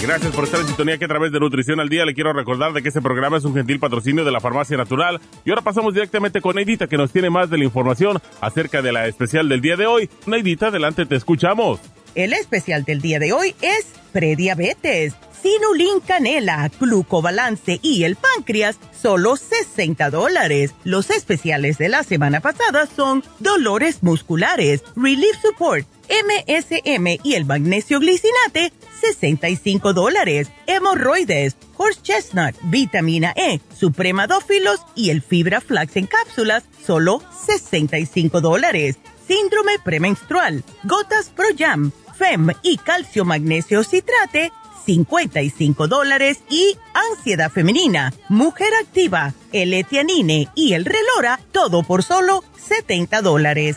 Gracias por estar en sintonía que a través de Nutrición al Día le quiero recordar de que este programa es un gentil patrocinio de la Farmacia Natural. Y ahora pasamos directamente con Neidita que nos tiene más de la información acerca de la especial del día de hoy. Neidita, adelante, te escuchamos. El especial del día de hoy es prediabetes, sinulin canela, glucobalance y el páncreas, solo 60 dólares. Los especiales de la semana pasada son dolores musculares, relief support, MSM y el magnesio glicinate, 65 dólares. Hemorroides, horse chestnut, vitamina E, supremadófilos y el fibra flax en cápsulas, solo 65 dólares. Síndrome premenstrual, gotas Pro Jam, FEM y calcio magnesio citrate, 55 dólares y ansiedad femenina, mujer activa, el etianine y el relora, todo por solo 70 dólares.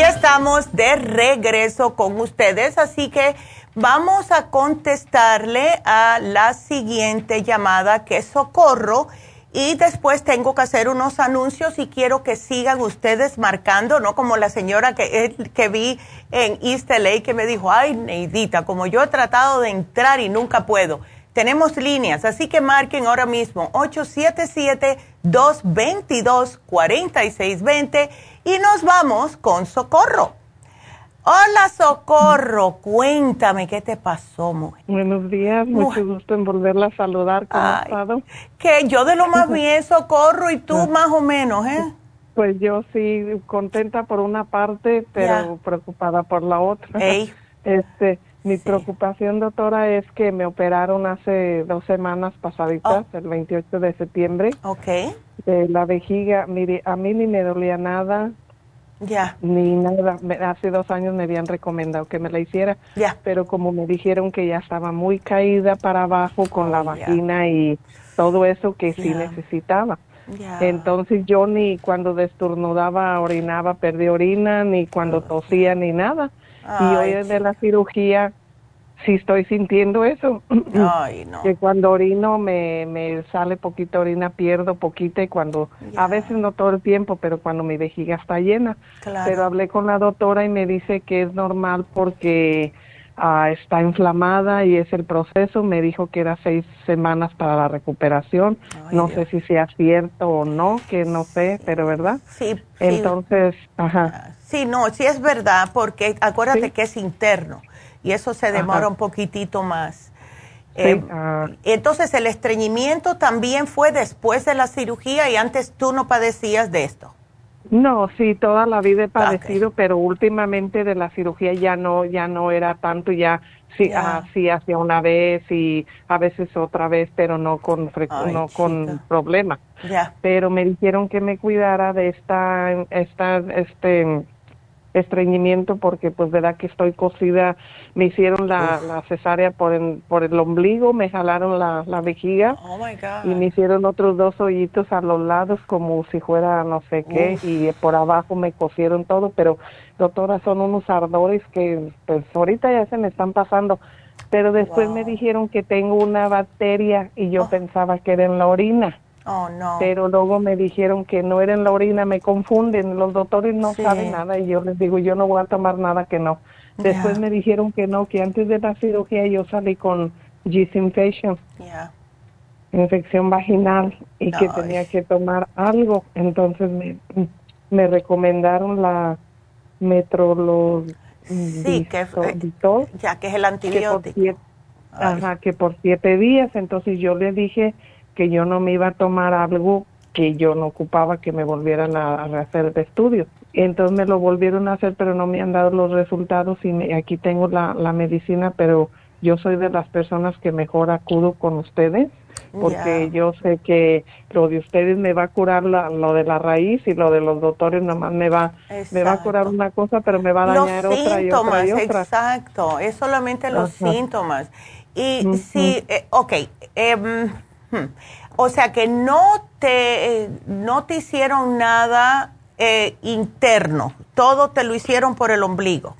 Estamos de regreso con ustedes, así que vamos a contestarle a la siguiente llamada que Socorro y después tengo que hacer unos anuncios y quiero que sigan ustedes marcando, ¿no? Como la señora que, que vi en East LA que me dijo, ay, Neidita, como yo he tratado de entrar y nunca puedo. Tenemos líneas, así que marquen ahora mismo 877-222-4620 y nos vamos con Socorro. Hola Socorro, cuéntame qué te pasó, mujer. Buenos días, mucho gusto en volverla a saludar. ¿Cómo ha estado? Que yo de lo más bien, Socorro, y tú ah. más o menos, ¿eh? Pues yo sí, contenta por una parte, pero preocupada por la otra. Este, mi preocupación, doctora, es que me operaron hace dos semanas pasaditas, oh. el 28 de septiembre. Ok. De la vejiga, mire, a mí ni me dolía nada, ya. Ni nada. Hace dos años me habían recomendado que me la hiciera. Ya. Pero como me dijeron que ya estaba muy caída para abajo con la vagina y todo eso que sí necesitaba. Entonces yo ni cuando destornudaba, orinaba, perdí orina, ni cuando tosía, ni nada. Y hoy de la cirugía sí estoy sintiendo eso. Ay, no. Que cuando orino me, me sale poquita orina, pierdo poquita y cuando, a veces no todo el tiempo, pero cuando mi vejiga está llena. Pero hablé con la doctora y me dice que es normal porque ah, está inflamada y es el proceso. Me dijo que era seis semanas para la recuperación. no sé si sea cierto o no, que no sé, pero ¿verdad? Sí. Entonces, ajá. Sí, no, sí es verdad, porque acuérdate que es interno y eso se demora un poquitito más. Eh, ah. Entonces, el estreñimiento también fue después de la cirugía y antes tú no padecías de esto. No, sí, toda la vida he padecido, pero últimamente de la cirugía ya no, ya no era tanto, ya sí, así hacía una vez y a veces otra vez, pero no con no con problema. Pero me dijeron que me cuidara de esta, esta, este estreñimiento porque pues verdad que estoy cocida, me hicieron la, la cesárea por el, por el ombligo, me jalaron la, la vejiga. Oh y me hicieron otros dos hoyitos a los lados como si fuera no sé qué. Y por abajo me cosieron todo, pero doctora son unos ardores que pues ahorita ya se me están pasando, pero después me dijeron que tengo una bacteria y yo oh. pensaba que era en la orina. Oh, no. Pero luego me dijeron que no era en la orina, me confunden, los doctores no saben nada y yo les digo, yo no voy a tomar nada que no. Después me dijeron que no, que antes de la cirugía yo salí con yeast infection, infección vaginal y que tenía que tomar algo. Entonces me, me recomendaron la metrolog sí, que, ya que es el antibiótico. ajá, que por siete días. Entonces yo le dije que yo no me iba a tomar algo que yo no ocupaba que me volvieran a, hacer de estudio. Entonces me lo volvieron a hacer, pero no me han dado los resultados y aquí tengo la, la medicina, pero yo soy de las personas que mejor acudo con ustedes porque yo sé que lo de ustedes me va a curar lo de la raíz y lo de los doctores nomás me va me va a curar una cosa pero me va a dañar otra y otra y otra. Exacto, es solamente los síntomas. Y sí, eh, ok, eh, Hmm. O sea que no te, no te hicieron nada eh, interno, todo te lo hicieron por el ombligo.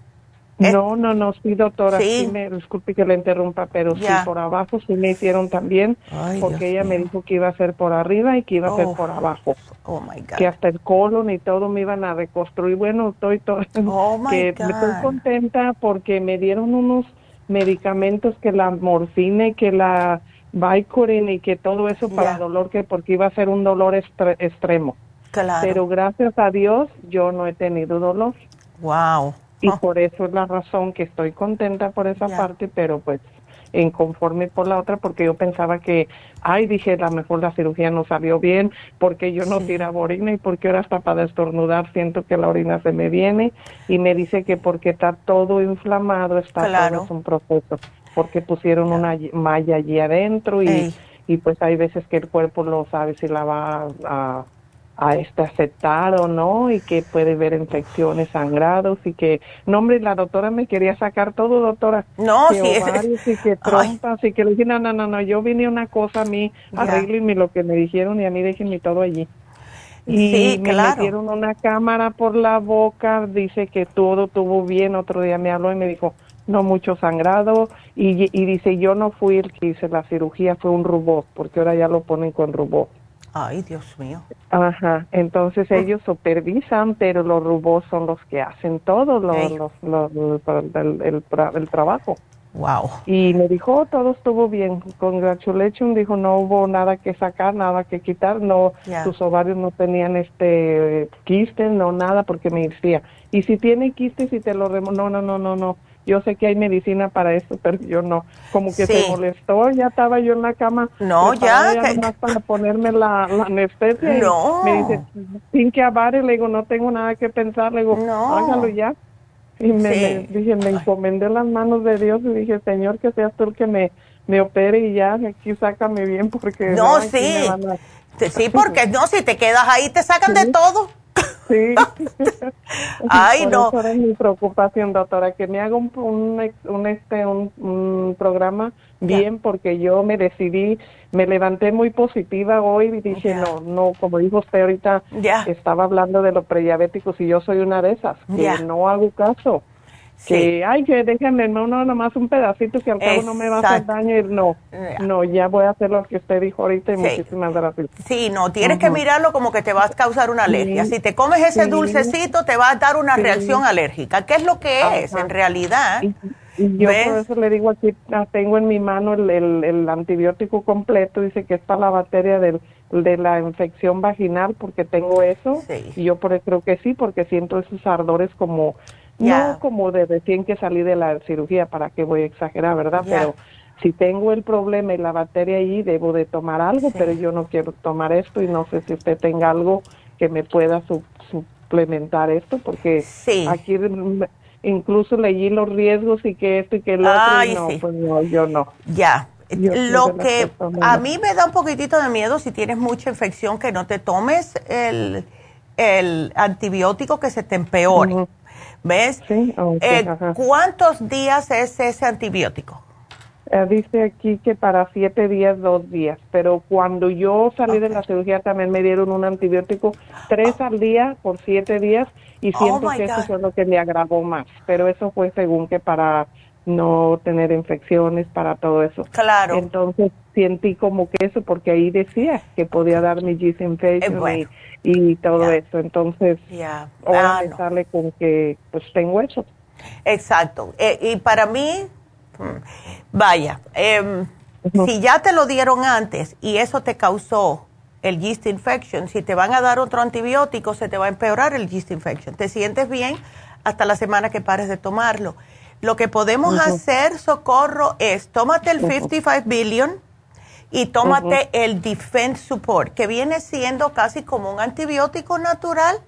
¿Eh? No, no, no, sí, doctora, sí, me, disculpe que le interrumpa, pero sí, por abajo sí me hicieron también, porque ella me dijo que iba a ser por arriba y que iba a ser oh. por abajo. Oh, my God. Que hasta el colon y todo me iban a reconstruir. Bueno, estoy todo, oh, que me estoy contenta porque me dieron unos medicamentos que la morfina y que la Vicodin y que todo eso para dolor, que porque iba a ser un dolor extremo. Claro. Pero gracias a Dios yo no he tenido dolor. Wow. Y oh. por eso es la razón que estoy contenta por esa parte, pero pues inconforme por la otra porque yo pensaba que, ay, dije, a lo mejor la cirugía no salió bien porque yo no tiraba orina y porque ahora hasta para estornudar siento que la orina se me viene y me dice que porque está todo inflamado está todo es un proceso porque pusieron una malla allí adentro y, y pues hay veces que el cuerpo no sabe si la va a a este aceptar o no y que puede ver infecciones, sangrados y que, no hombre, la doctora me quería sacar todo, doctora. No, que sí. y que trompas y que le dije, no, no, no, yo vine una cosa a mí, arreglenme lo que me dijeron y a mí déjenme todo allí. Y me metieron una cámara por la boca, dice que todo tuvo bien, otro día me habló y me dijo, no mucho sangrado y, y dice, yo no fui el que hice la cirugía, fue un robot, porque ahora ya lo ponen con robot. Ay, Dios mío. Ajá, entonces ellos supervisan, pero los robots son los que hacen todo los, los, el, el, trabajo. Wow. Y me dijo, oh, todo estuvo bien. Congratulations, dijo, no hubo nada que sacar, nada que quitar, no, sus ovarios no tenían este quistes, no nada, porque me decía, y si tiene quistes y te lo remo, no, no, no, no, no yo sé que hay medicina para eso, pero yo no. Como que se molestó, ya estaba yo en la cama. No, ya. ya para ponerme la, anestesia. No. me dice, sin que avare, le digo, no tengo nada que pensar, le digo, no. hágalo ya. Y me, dije, me encomendé las manos de Dios y dije, Señor, que seas tú el que me, me opere y ya, aquí sácame bien porque... No, sí. Sí, porque no, si te quedas ahí te sacan de todo. Sí. Ay, no. es mi preocupación, doctora, que me haga un, un, este, un, programa bien, porque yo me decidí, me levanté muy positiva hoy y dije, no, no, como dijo usted ahorita, estaba hablando de los prediabéticos y yo soy una de esas, que no hago caso. Que, ay, que déjenme, no, no, nomás un pedacito que al cabo no me va a hacer daño y no, no, ya voy a hacer lo que usted dijo ahorita y muchísimas gracias. Sí, no, tienes que mirarlo como que te va a causar una alergia. Si te comes ese dulcecito, te va a dar una reacción alérgica. ¿Qué es lo que es en realidad? yo por eso le digo aquí, ah, tengo en mi mano el, el, antibiótico completo, dice que es para la bacteria del, de la infección vaginal, porque tengo eso. Y yo por, creo que sí, porque siento esos ardores como no como de recién que salí de la cirugía, para que voy a exagerar, ¿verdad? Pero si tengo el problema y la bacteria ahí, debo de tomar algo, pero yo no quiero tomar esto y no sé si usted tenga algo que me pueda suplementar esto, porque aquí incluso leí los riesgos y que esto y que el otro, y no, pues no, yo no. Ya. Lo que a mí me da un poquitito de miedo si tienes mucha infección que no te tomes el, el antibiótico que se te empeore. ¿Ves? Sí, eh, ¿Cuántos días es ese antibiótico? Eh, dice aquí que para siete días, dos días, pero cuando yo salí de la cirugía también me dieron un antibiótico tres al día por siete días y oh, siento que eso fue lo que me agravó más, pero eso fue según que para no tener infecciones, para todo eso. Claro. Entonces sentí como que eso, porque ahí decía que podía dar mi yeast infection y, todo eso. Entonces, ahora ah, me sale con que pues tengo eso. Exacto. Eh, y para mí, mm, vaya, em, si ya te lo dieron antes y eso te causó el yeast infection, si te van a dar otro antibiótico, se te va a empeorar el yeast infection. Te sientes bien hasta la semana que pares de tomarlo. Lo que podemos hacer, Socorro, es tómate el 55 billion y tómate el Defense Support, que viene siendo casi como un antibiótico natural.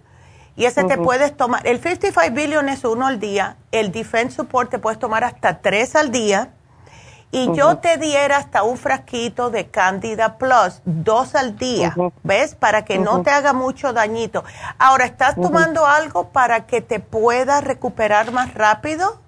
Y ese te puedes tomar, el 55 billion es uno al día, el Defense Support te puedes tomar hasta tres al día. Y yo te diera hasta un frasquito de Candida Plus, dos al día, ¿ves? Para que no te haga mucho dañito. Ahora, ¿estás tomando algo para que te puedas recuperar más rápido?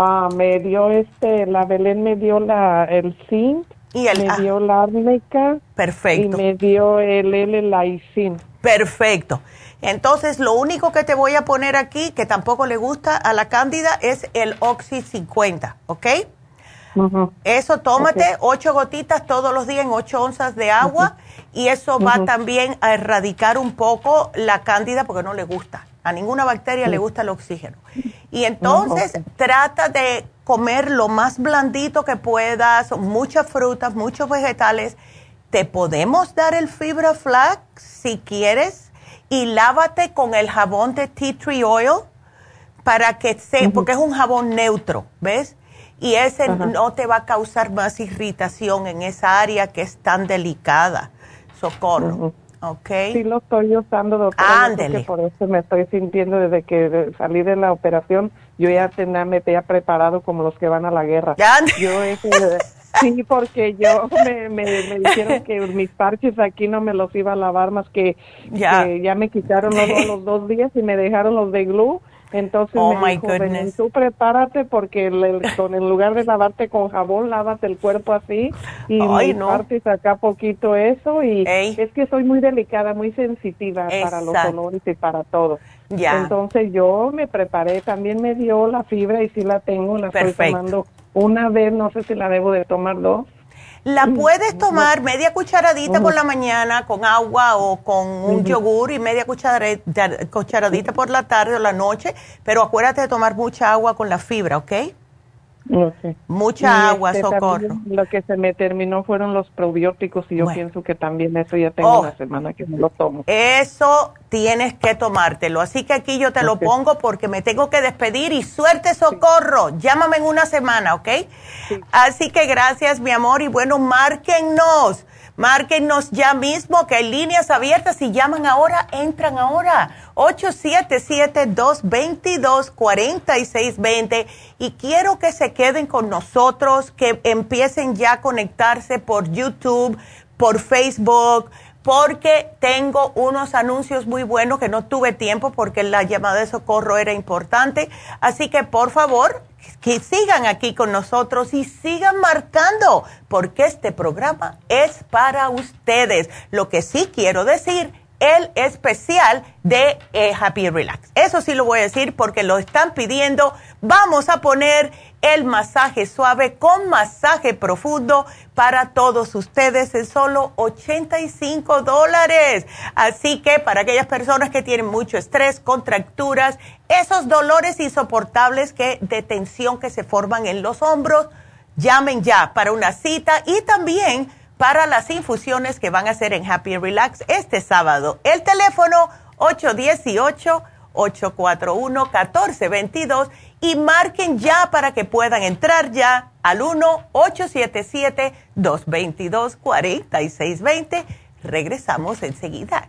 Ah, me dio este, la Belén me dio la, el zinc, y el, me dio la árnica. Perfecto. Y me dio el L-lysine. Perfecto. Entonces, lo único que te voy a poner aquí, que tampoco le gusta a la cándida, es el Oxy 50, ¿ok? Eso tómate ocho gotitas todos los días en ocho onzas de agua y eso va también a erradicar un poco la cándida porque no le gusta. A ninguna bacteria le gusta el oxígeno. Y entonces trata de comer lo más blandito que puedas, muchas frutas, muchos vegetales. Te podemos dar el fibra flax si quieres y lávate con el jabón de tea tree oil para que se, porque es un jabón neutro, ¿ves? Y ese no te va a causar más irritación en esa área que es tan delicada. Socorro. Okay. Sí, lo estoy usando, doctora. Ándele. Por eso me estoy sintiendo desde que salí de la operación. Yo ya tenía, me había preparado como los que van a la guerra. Yo sí, porque yo me, me, dijeron que mis parches aquí no me los iba a lavar más que ya, ya me quitaron los, los dos días y me dejaron los de glue entonces oh me dijo, tú prepárate porque el, con, en lugar de lavarte con jabón, lávate el cuerpo así y Ay, me partes acá poquito eso y es que soy muy delicada, muy sensitiva para los olores y para todo. Ya. Entonces yo me preparé, también me dio la fibra y sí la tengo, la estoy tomando una vez, no sé si la debo de tomar dos la puedes tomar media cucharadita por la mañana con agua o con un yogur y media cucharadita por la tarde o la noche, pero acuérdate de tomar mucha agua con la fibra, ¿ok? Mucha agua, este, socorro. Lo que se me terminó fueron los probióticos y yo pienso que también eso ya tengo oh. una semana que me lo tomo. Eso tienes que tomártelo. Así que aquí yo te lo pongo porque me tengo que despedir y suerte, socorro. Llámame en una semana, ¿ok? Así que gracias, mi amor. Y bueno, márquennos. Márquenos ya mismo que hay líneas abiertas. Si llaman ahora, entran ahora. 877-222-4620. Y quiero que se queden con nosotros, que empiecen ya a conectarse por YouTube, por Facebook, porque tengo unos anuncios muy buenos que no tuve tiempo porque la llamada de socorro era importante. Así que por favor, sigan aquí con nosotros y sigan marcando, porque este programa es para ustedes. Lo que sí quiero decir el especial de eh, Happy Relax. Eso sí lo voy a decir porque lo están pidiendo. Vamos a poner el masaje suave con masaje profundo para todos ustedes en solo 85 dólares. Así que para aquellas personas que tienen mucho estrés, contracturas, esos dolores insoportables que, de tensión que se forman en los hombros, llamen ya para una cita y también para las infusiones que van a hacer en Happy Relax este sábado. El teléfono 818-841-1422 y marquen ya para que puedan entrar ya al 1-877-222-4620. Regresamos enseguida.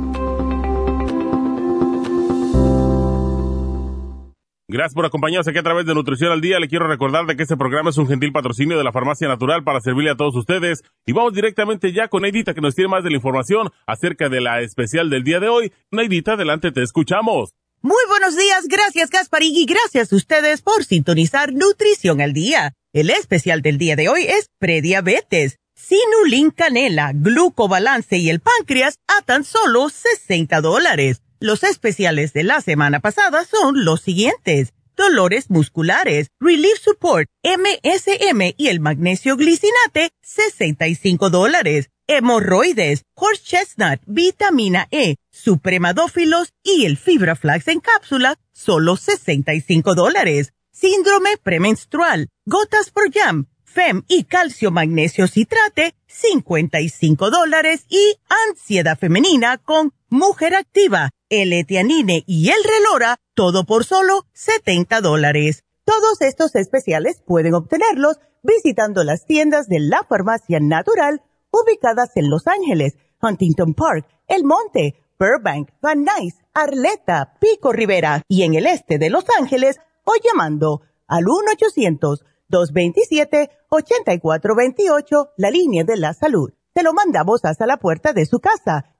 Gracias por acompañarnos aquí a través de Nutrición al Día. Le quiero recordar de que este programa es un gentil patrocinio de la Farmacia Natural para servirle a todos ustedes. Y vamos directamente ya con Neidita que nos tiene más de la información acerca de la especial del día de hoy. Neidita, adelante, te escuchamos. Muy buenos días, gracias Gasparín y gracias a ustedes por sintonizar Nutrición al Día. El especial del día de hoy es prediabetes, sinulin canela, glucobalance y el páncreas a tan solo 60 dólares. Los especiales de la semana pasada son los siguientes. Dolores musculares, Relief Support, MSM y el magnesio glicinate, 65 dólares hemorroides, horse chestnut, vitamina E, supremadófilos y el fibra flax en cápsula, solo 65 dólares. Síndrome premenstrual, gotas por jam, FEM y calcio magnesio citrate, 55 dólares y ansiedad femenina con mujer activa, el etianine y el relora, todo por solo 70 dólares. Todos estos especiales pueden obtenerlos visitando las tiendas de la farmacia natural ubicadas en Los Ángeles, Huntington Park, El Monte, Burbank, Van Nuys, Arleta, Pico Rivera y en el este de Los Ángeles o llamando al 1-800-227-8428, la línea de la salud. Te lo mandamos hasta la puerta de su casa.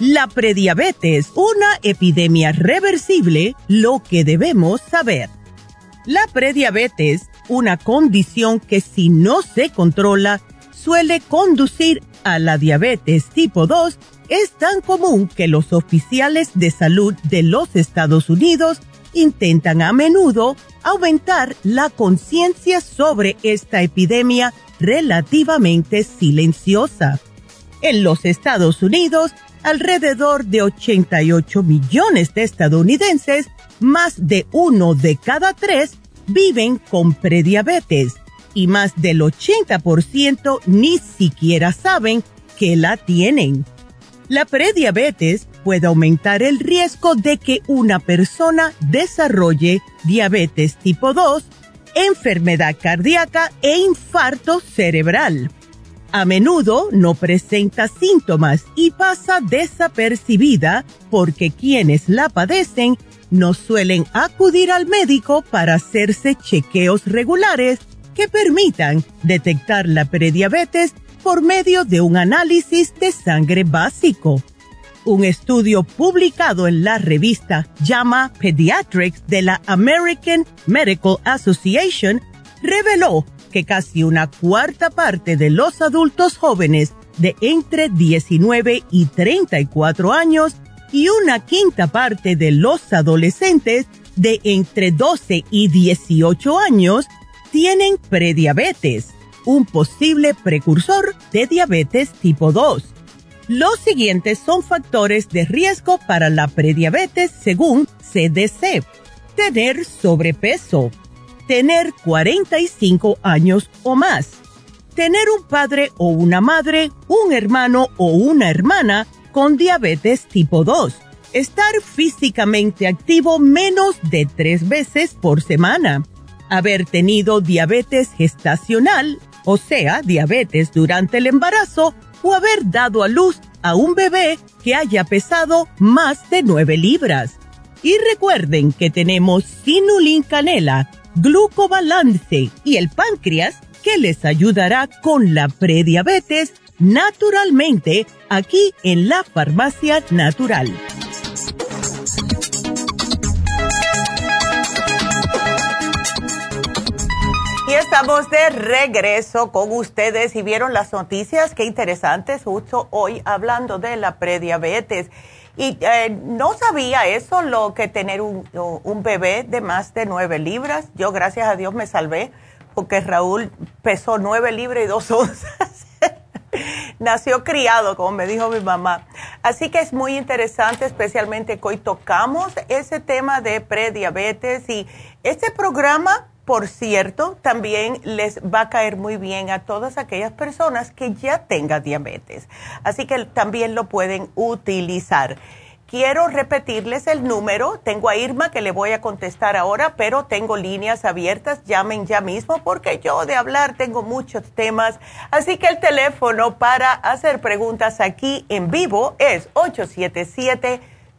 La prediabetes, una epidemia reversible, lo que debemos saber. La prediabetes, una condición que si no se controla, suele conducir a la diabetes tipo 2, es tan común que los oficiales de salud de los Estados Unidos intentan a menudo aumentar la conciencia sobre esta epidemia relativamente silenciosa. En los Estados Unidos, alrededor de 88 millones de estadounidenses, más de uno de cada tres viven con prediabetes y más del 80% ni siquiera saben que la tienen. La prediabetes puede aumentar el riesgo de que una persona desarrolle diabetes tipo 2, enfermedad cardíaca e infarto cerebral A menudo no presenta síntomas y pasa desapercibida porque quienes la padecen no suelen acudir al médico para hacerse chequeos regulares que permitan detectar la prediabetes por medio de un análisis de sangre básico. Un estudio publicado en la revista JAMA Pediatrics de la American Medical Association reveló que casi una cuarta parte de los adultos jóvenes de entre 19 y 34 años y una quinta parte de los adolescentes de entre 12 y 18 años tienen prediabetes, un posible precursor de diabetes tipo 2. Los siguientes son factores de riesgo para la prediabetes según CDC. Tener sobrepeso, tener 45 años o más, tener un padre o una madre, un hermano o una hermana con diabetes tipo 2, estar físicamente activo menos de tres veces por semana, haber tenido diabetes gestacional, o sea, diabetes durante el embarazo, o haber dado a luz a un bebé que haya pesado más de 9 libras. Y recuerden que tenemos Sinulin Canela, Glucobalance y el páncreas que les ayudará con la prediabetes naturalmente aquí en la farmacia natural. Y estamos de regreso con ustedes y vieron las noticias, qué interesantes, justo hoy hablando de la prediabetes. Y eh, no sabía eso, lo que tener un, un, bebé de más de nueve libras. Yo, gracias a Dios, me salvé porque Raúl pesó nueve libras y dos onzas. Nació criado, como me dijo mi mamá. Así que es muy interesante, especialmente que hoy tocamos ese tema de prediabetes y este programa, por cierto, también les va a caer muy bien a todas aquellas personas que ya tengan diabetes. Así que también lo pueden utilizar. Quiero repetirles el número. Tengo a Irma que le voy a contestar ahora, pero tengo líneas abiertas. Llamen ya mismo porque yo de hablar tengo muchos temas. Así que el teléfono para hacer preguntas aquí en vivo es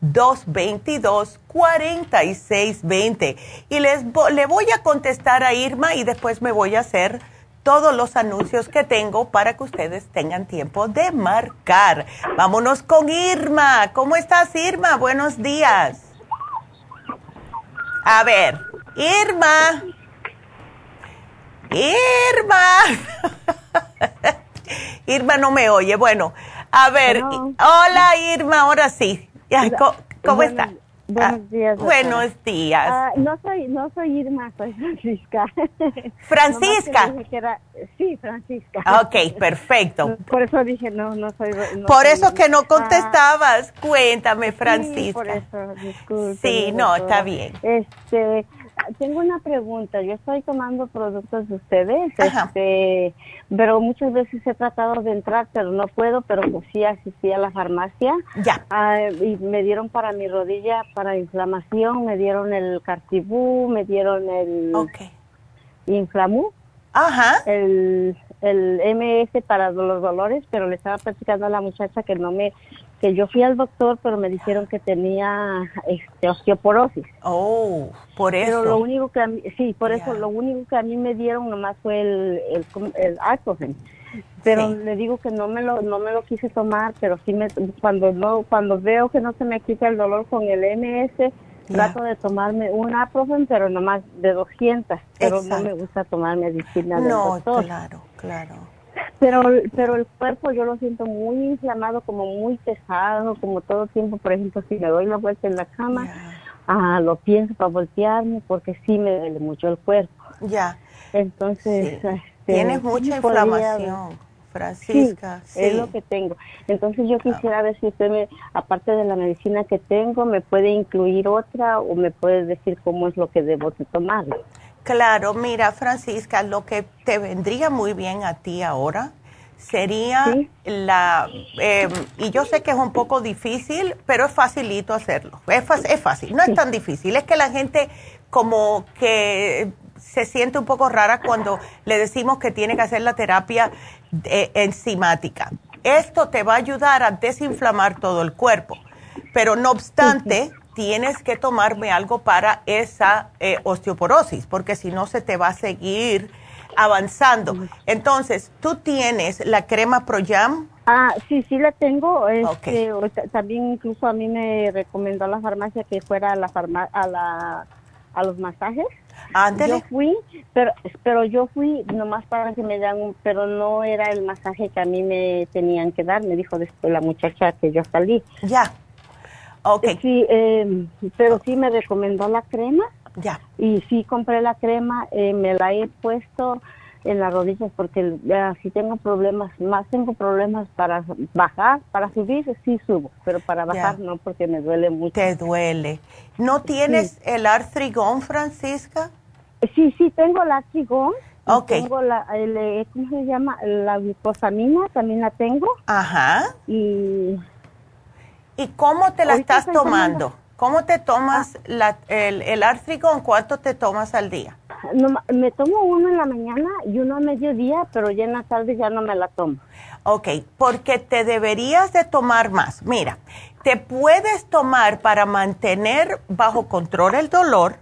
877-222-4620. Y les le voy a contestar a Irma y después me voy a hacer todos los anuncios que tengo para que ustedes tengan tiempo de marcar. Vámonos con Irma. ¿Cómo estás, Irma? Buenos días. A ver, Irma. Irma. Irma no me oye. Bueno, a ver. Hola, Irma. Ahora sí. ¿Cómo, está? Buenos ah, días. buenos días. Ah, no soy no soy Irma, soy Francisca. Francisca. sí, Francisca. Ok, perfecto. Por eso dije no, no soy. por eso que no contestabas. Cuéntame, Francisca. Sí, por eso, disculpe. Sí, no, está bien. Este, tengo una pregunta. Yo estoy tomando productos de ustedes, este, pero muchas veces he tratado de entrar, pero no puedo, pero pues sí asistí a la farmacia. Ya. Ah, y me dieron para mi rodilla, para inflamación, me dieron el Cartibú, me dieron el okay. Inflamú. Ajá. El, el MS para los dolores, pero le estaba platicando a la muchacha que no me que yo fui al doctor, pero me dijeron que tenía este, osteoporosis. Oh, por eso. Pero lo único que a mí, sí, por eso lo único que a mí me dieron nomás fue el el, el Pero le digo que no me lo no me lo quise tomar, pero sí me cuando no cuando veo que no se me quita el dolor con el MS trato de tomarme un Aprofen, pero nomás de 200, pero no me gusta tomar medicina del no, claro, claro. Pero, pero el cuerpo yo lo siento muy inflamado, como muy pesado, como todo tiempo, por ejemplo, si me doy la vuelta en la cama, ah, lo pienso para voltearme porque sí me duele mucho el cuerpo. Ya. Entonces, este, tienes mucha inflamación. Francisca, sí, es lo que tengo. Entonces yo quisiera ver si usted me, aparte de la medicina que tengo, me puede incluir otra o me puede decir cómo es lo que debo de tomar. Claro, mira, Francisca, lo que te vendría muy bien a ti ahora sería la, em, y yo sé que es un poco difícil, pero es facilito hacerlo. Es, es fácil, no es tan difícil. Es que la gente como que se siente un poco rara cuando le decimos que tiene que hacer la terapia eh, enzimática. Esto te va a ayudar a desinflamar todo el cuerpo, pero no obstante, tienes que tomarme algo para esa eh, osteoporosis, porque si no se te va a seguir avanzando. Entonces, ¿tú tienes la crema ProYam? Ah, sí, sí la tengo. Este, también incluso a mí me recomendó la farmacia que fuera a la farma a la a los masajes. Yo fui, pero pero yo fui nomás para que me dan un, pero no era el masaje que a mí me tenían que dar, me dijo después la muchacha que yo salí. Ya. Okay. Sí, eh, pero sí me recomendó la crema. Ya. Y sí compré la crema, eh, me la he puesto en las rodillas porque si tengo problemas, más tengo problemas para bajar, para subir sí subo, pero para bajar no porque me duele mucho. Te duele. ¿No tienes el artrigón, Francisca? Sí, sí, tengo el artrigón. Ok. Tengo la, eh, ¿cómo se llama? La glucosamina, también la tengo. Ajá. Y... ¿Y cómo te la estás tomando? ¿Cómo te tomas la, el, el artrigón? ¿Cuánto te tomas al día? me tomo uno en la mañana y uno a mediodía, pero ya en la tarde ya no me la tomo. Ok, porque te deberías de tomar más. Mira, te puedes tomar para mantener bajo control el dolor,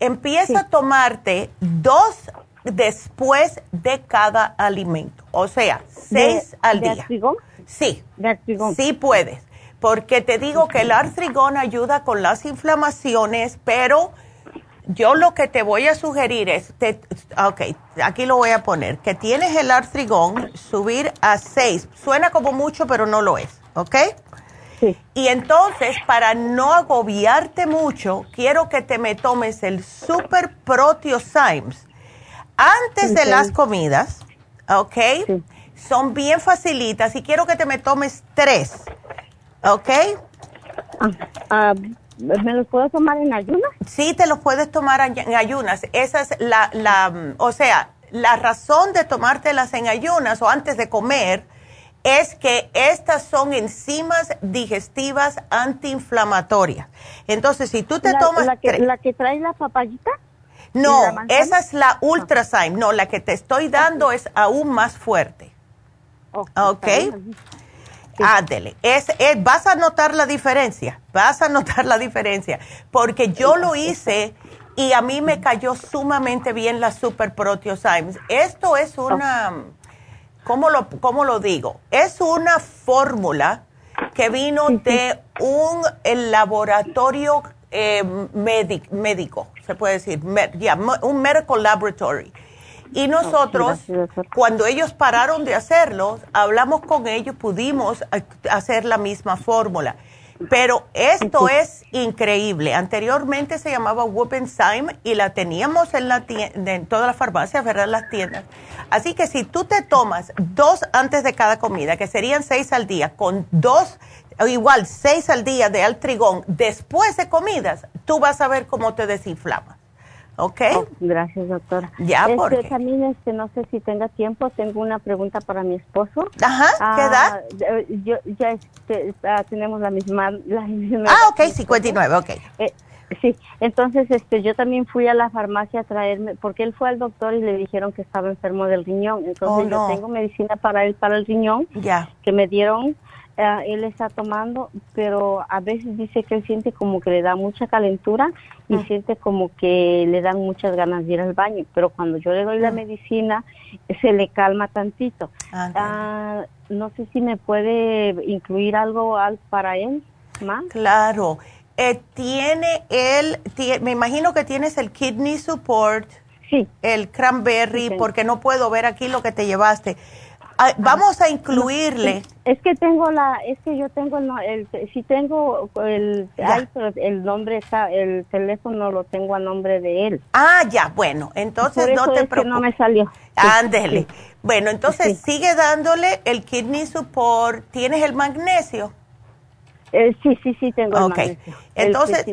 empieza a tomarte dos después de cada alimento, o sea, seis al día. Artrigón? Sí, de sí puedes porque te digo que el artrigón ayuda con las inflamaciones, pero yo lo que te voy a sugerir es, ok, aquí lo voy a poner, que tienes el artrigón, subir a 6. Suena como mucho, pero no lo es, ¿ok? Sí. Y entonces, para no agobiarte mucho, quiero que te me tomes el Super Proteosymes antes de las comidas, ¿ok? Son bien facilitas y quiero que te me tomes tres. ¿Ok? Ah, ah, ¿Me los puedo tomar en ayunas? Sí, te los puedes tomar en ayunas. Esa es la, la, o sea, la razón de tomártelas en ayunas o antes de comer es que estas son enzimas digestivas antiinflamatorias. Entonces, si tú te tomas... La que, la que trae la papayita? No, esa es la Ultrazyme. No, la que te estoy dando es aún más fuerte. ¿Ok? Ándele, es, vas a notar la diferencia, vas a notar la diferencia, porque yo lo hice y a mí me cayó sumamente bien la Super Proteosymes. Esto es una, ¿cómo lo, cómo lo digo? Es una fórmula que vino de un laboratorio eh, médico, se puede decir, un medical laboratory y nosotros, cuando ellos pararon de hacerlo, hablamos con ellos, pudimos hacer la misma fórmula. Pero esto es increíble. Anteriormente se llamaba Whoopensime y la teníamos en, la en todas las farmacias, ¿verdad? Las tiendas. Así que si tú te tomas dos antes de cada comida, que serían seis al día, con dos, igual seis al día de altrigón después de comidas, tú vas a ver cómo te desinflamas. ¿Ok? Oh, gracias, doctora. Ya, este, porque... También este, no sé si tenga tiempo, tengo una pregunta para mi esposo. Ajá, ¿qué edad? Ah, yo, ya este, ah, tenemos la misma, la Ah, ok, 59, ok. Eh, sí, entonces este, yo también fui a la farmacia a traerme, porque él fue al doctor y le dijeron que estaba enfermo del riñón. Entonces Oh, yo no. tengo medicina para él, para el riñón, Ya. que me dieron. Eh, él está tomando, pero a veces dice que él siente como que le da mucha calentura y Mm. siente como que le dan muchas ganas de ir al baño, pero cuando yo le doy la Mm. medicina se le calma tantito. Ah, no sé si me puede incluir algo al- para él más. Claro. Eh, tiene el, tie- me imagino que tienes el kidney support, Sí. el cranberry, porque no puedo ver aquí lo que te llevaste. Ah, vamos a incluirle. Es que tengo la, es que yo tengo el, el si tengo el, ay, pero el nombre está, el teléfono lo tengo a nombre de él. Ah, ya, bueno, entonces Por eso no te es que preocupes. no me salió. Ándele. sí. Bueno, entonces Sí. sigue dándole el kidney support. ¿Tienes el magnesio? Eh, sí, sí, sí tengo el magnesio, Entonces,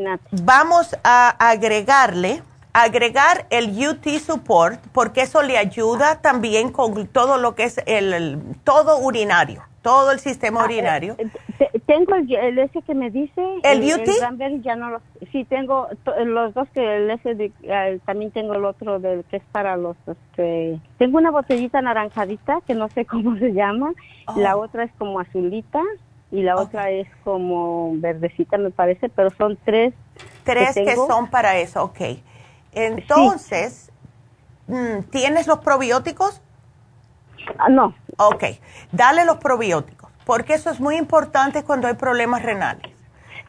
vamos a agregarle, agregar el UT Support, porque eso le ayuda también con todo lo que es el, el- todo urinario, todo el sistema urinario. Ah, eh, te- tengo el, el, ese que me dice. ¿El, beauty? El ya no lo. Sí, tengo los dos que el ese de, eh, también tengo el otro del que es para los. Este, tengo una botellita naranjadita que no sé cómo se llama. La oh. otra es como azulita y la otra es como verdecita, me parece, pero son tres. Tres que, son para eso, ok. Entonces, mm, ¿tienes los probióticos? Ah, no. Ok, dale los probióticos porque eso es muy importante cuando hay problemas renales.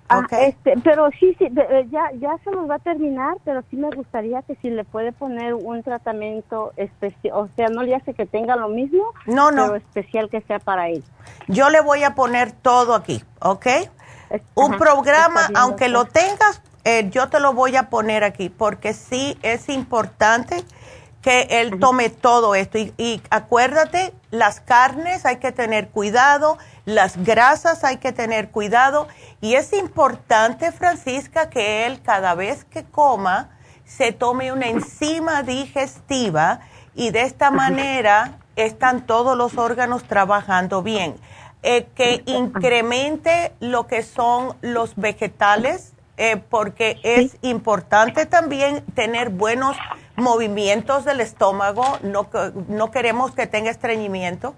Ah, este, pero sí, sí, eh, ya, ya se nos va a terminar, pero sí me gustaría que si le puede poner un tratamiento especial, o sea, no le hace que tenga lo mismo, no, no. pero especial que sea para él. Yo le voy a poner todo aquí, ¿ok? un programa, aunque lo tengas, eh, yo te lo voy a poner aquí, porque sí es importante que él tome todo esto. Y, acuérdate, las carnes hay que tener cuidado, las grasas hay que tener cuidado. Y es importante, Francisca, que él cada vez que coma se tome una enzima digestiva y de esta manera están todos los órganos trabajando bien. Eh, que incremente lo que son los vegetales, eh, porque es importante también tener buenos movimientos del estómago, no, no queremos que tenga estreñimiento.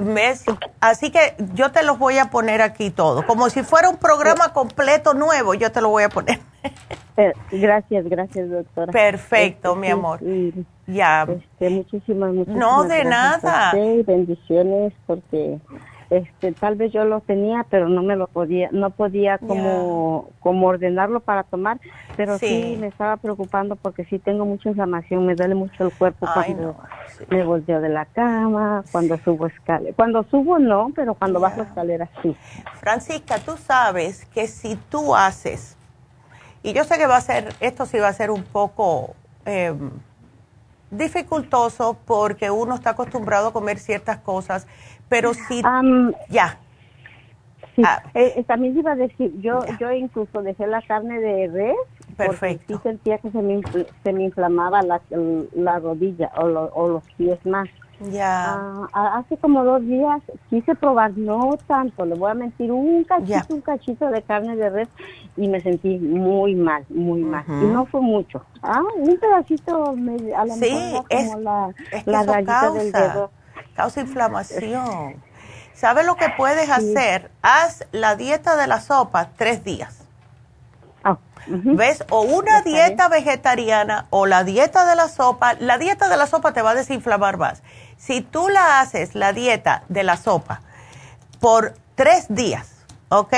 ¿Ves? Así que yo te los voy a poner aquí todo, como si fuera un programa completo nuevo, yo te lo voy a poner. Eh, gracias, gracias, doctora. Perfecto, mi amor. ya. Este, muchísimas, muchísimas No, de nada. bendiciones, porque este tal vez yo lo tenía pero no me lo podía no podía como como ordenarlo para tomar pero sí. me estaba preocupando porque sí tengo mucha inflamación me duele mucho el cuerpo cuando me volteo de la cama cuando subo escalera cuando subo no pero cuando bajo escaleras sí. Francisca tú sabes que si tú haces y yo sé que va a ser esto sí va a ser un poco eh, dificultoso porque uno está acostumbrado a comer ciertas cosas pero si ya. Sí, ah. eh, eh, también iba a decir, yo yo incluso dejé la carne de res Perfecto. porque sí sentía que se me, se me inflamaba la, la rodilla o, o los pies más. Ya. Ah, hace como dos días quise probar, no tanto, le voy a mentir, un cachito, un cachito de carne de res y me sentí muy mal, muy mal. Y no fue mucho. Ah, un pedacito a la sí, como la, la rayita del dedo causa inflamación. ¿Sabes lo que puedes hacer? Haz la dieta de la sopa tres días. Ah, ¿Ves? O una dieta vegetariana o la dieta de la sopa. La dieta de la sopa te va a desinflamar más. Si tú la haces, la dieta de la sopa, por tres días, ¿ok?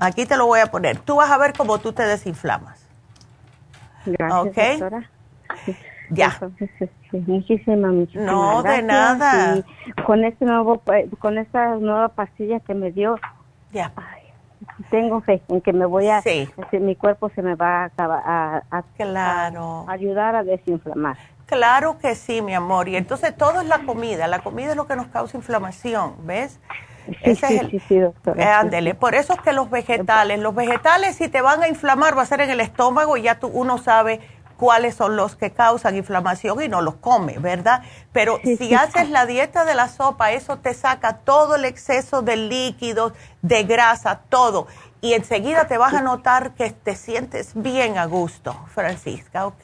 Aquí te lo voy a poner. Tú vas a ver cómo tú te desinflamas. Gracias, doctora. Ya. Este, muchísimas, muchísimas No, de nada. con este nuevo, eh, con esta nueva pastilla que me dio, ya. tengo fe en que me voy a, sí. mi cuerpo se me va a, a, claro. ayudar a desinflamar. Claro que sí, mi amor. Y entonces todo es la comida. La comida es lo que nos causa inflamación, ¿ves? Sí, sí, sí, sí, doctora. Eh, ándele. Por eso es que los vegetales, los vegetales si te van a inflamar va a ser en el estómago y ya tú, uno sabe cuáles son los que causan inflamación y no los come, ¿verdad? Pero si haces la dieta de la sopa, eso te saca todo el exceso de líquidos, de grasa, todo. Y enseguida te vas a notar que te sientes bien a gusto, Francisca, ¿ok?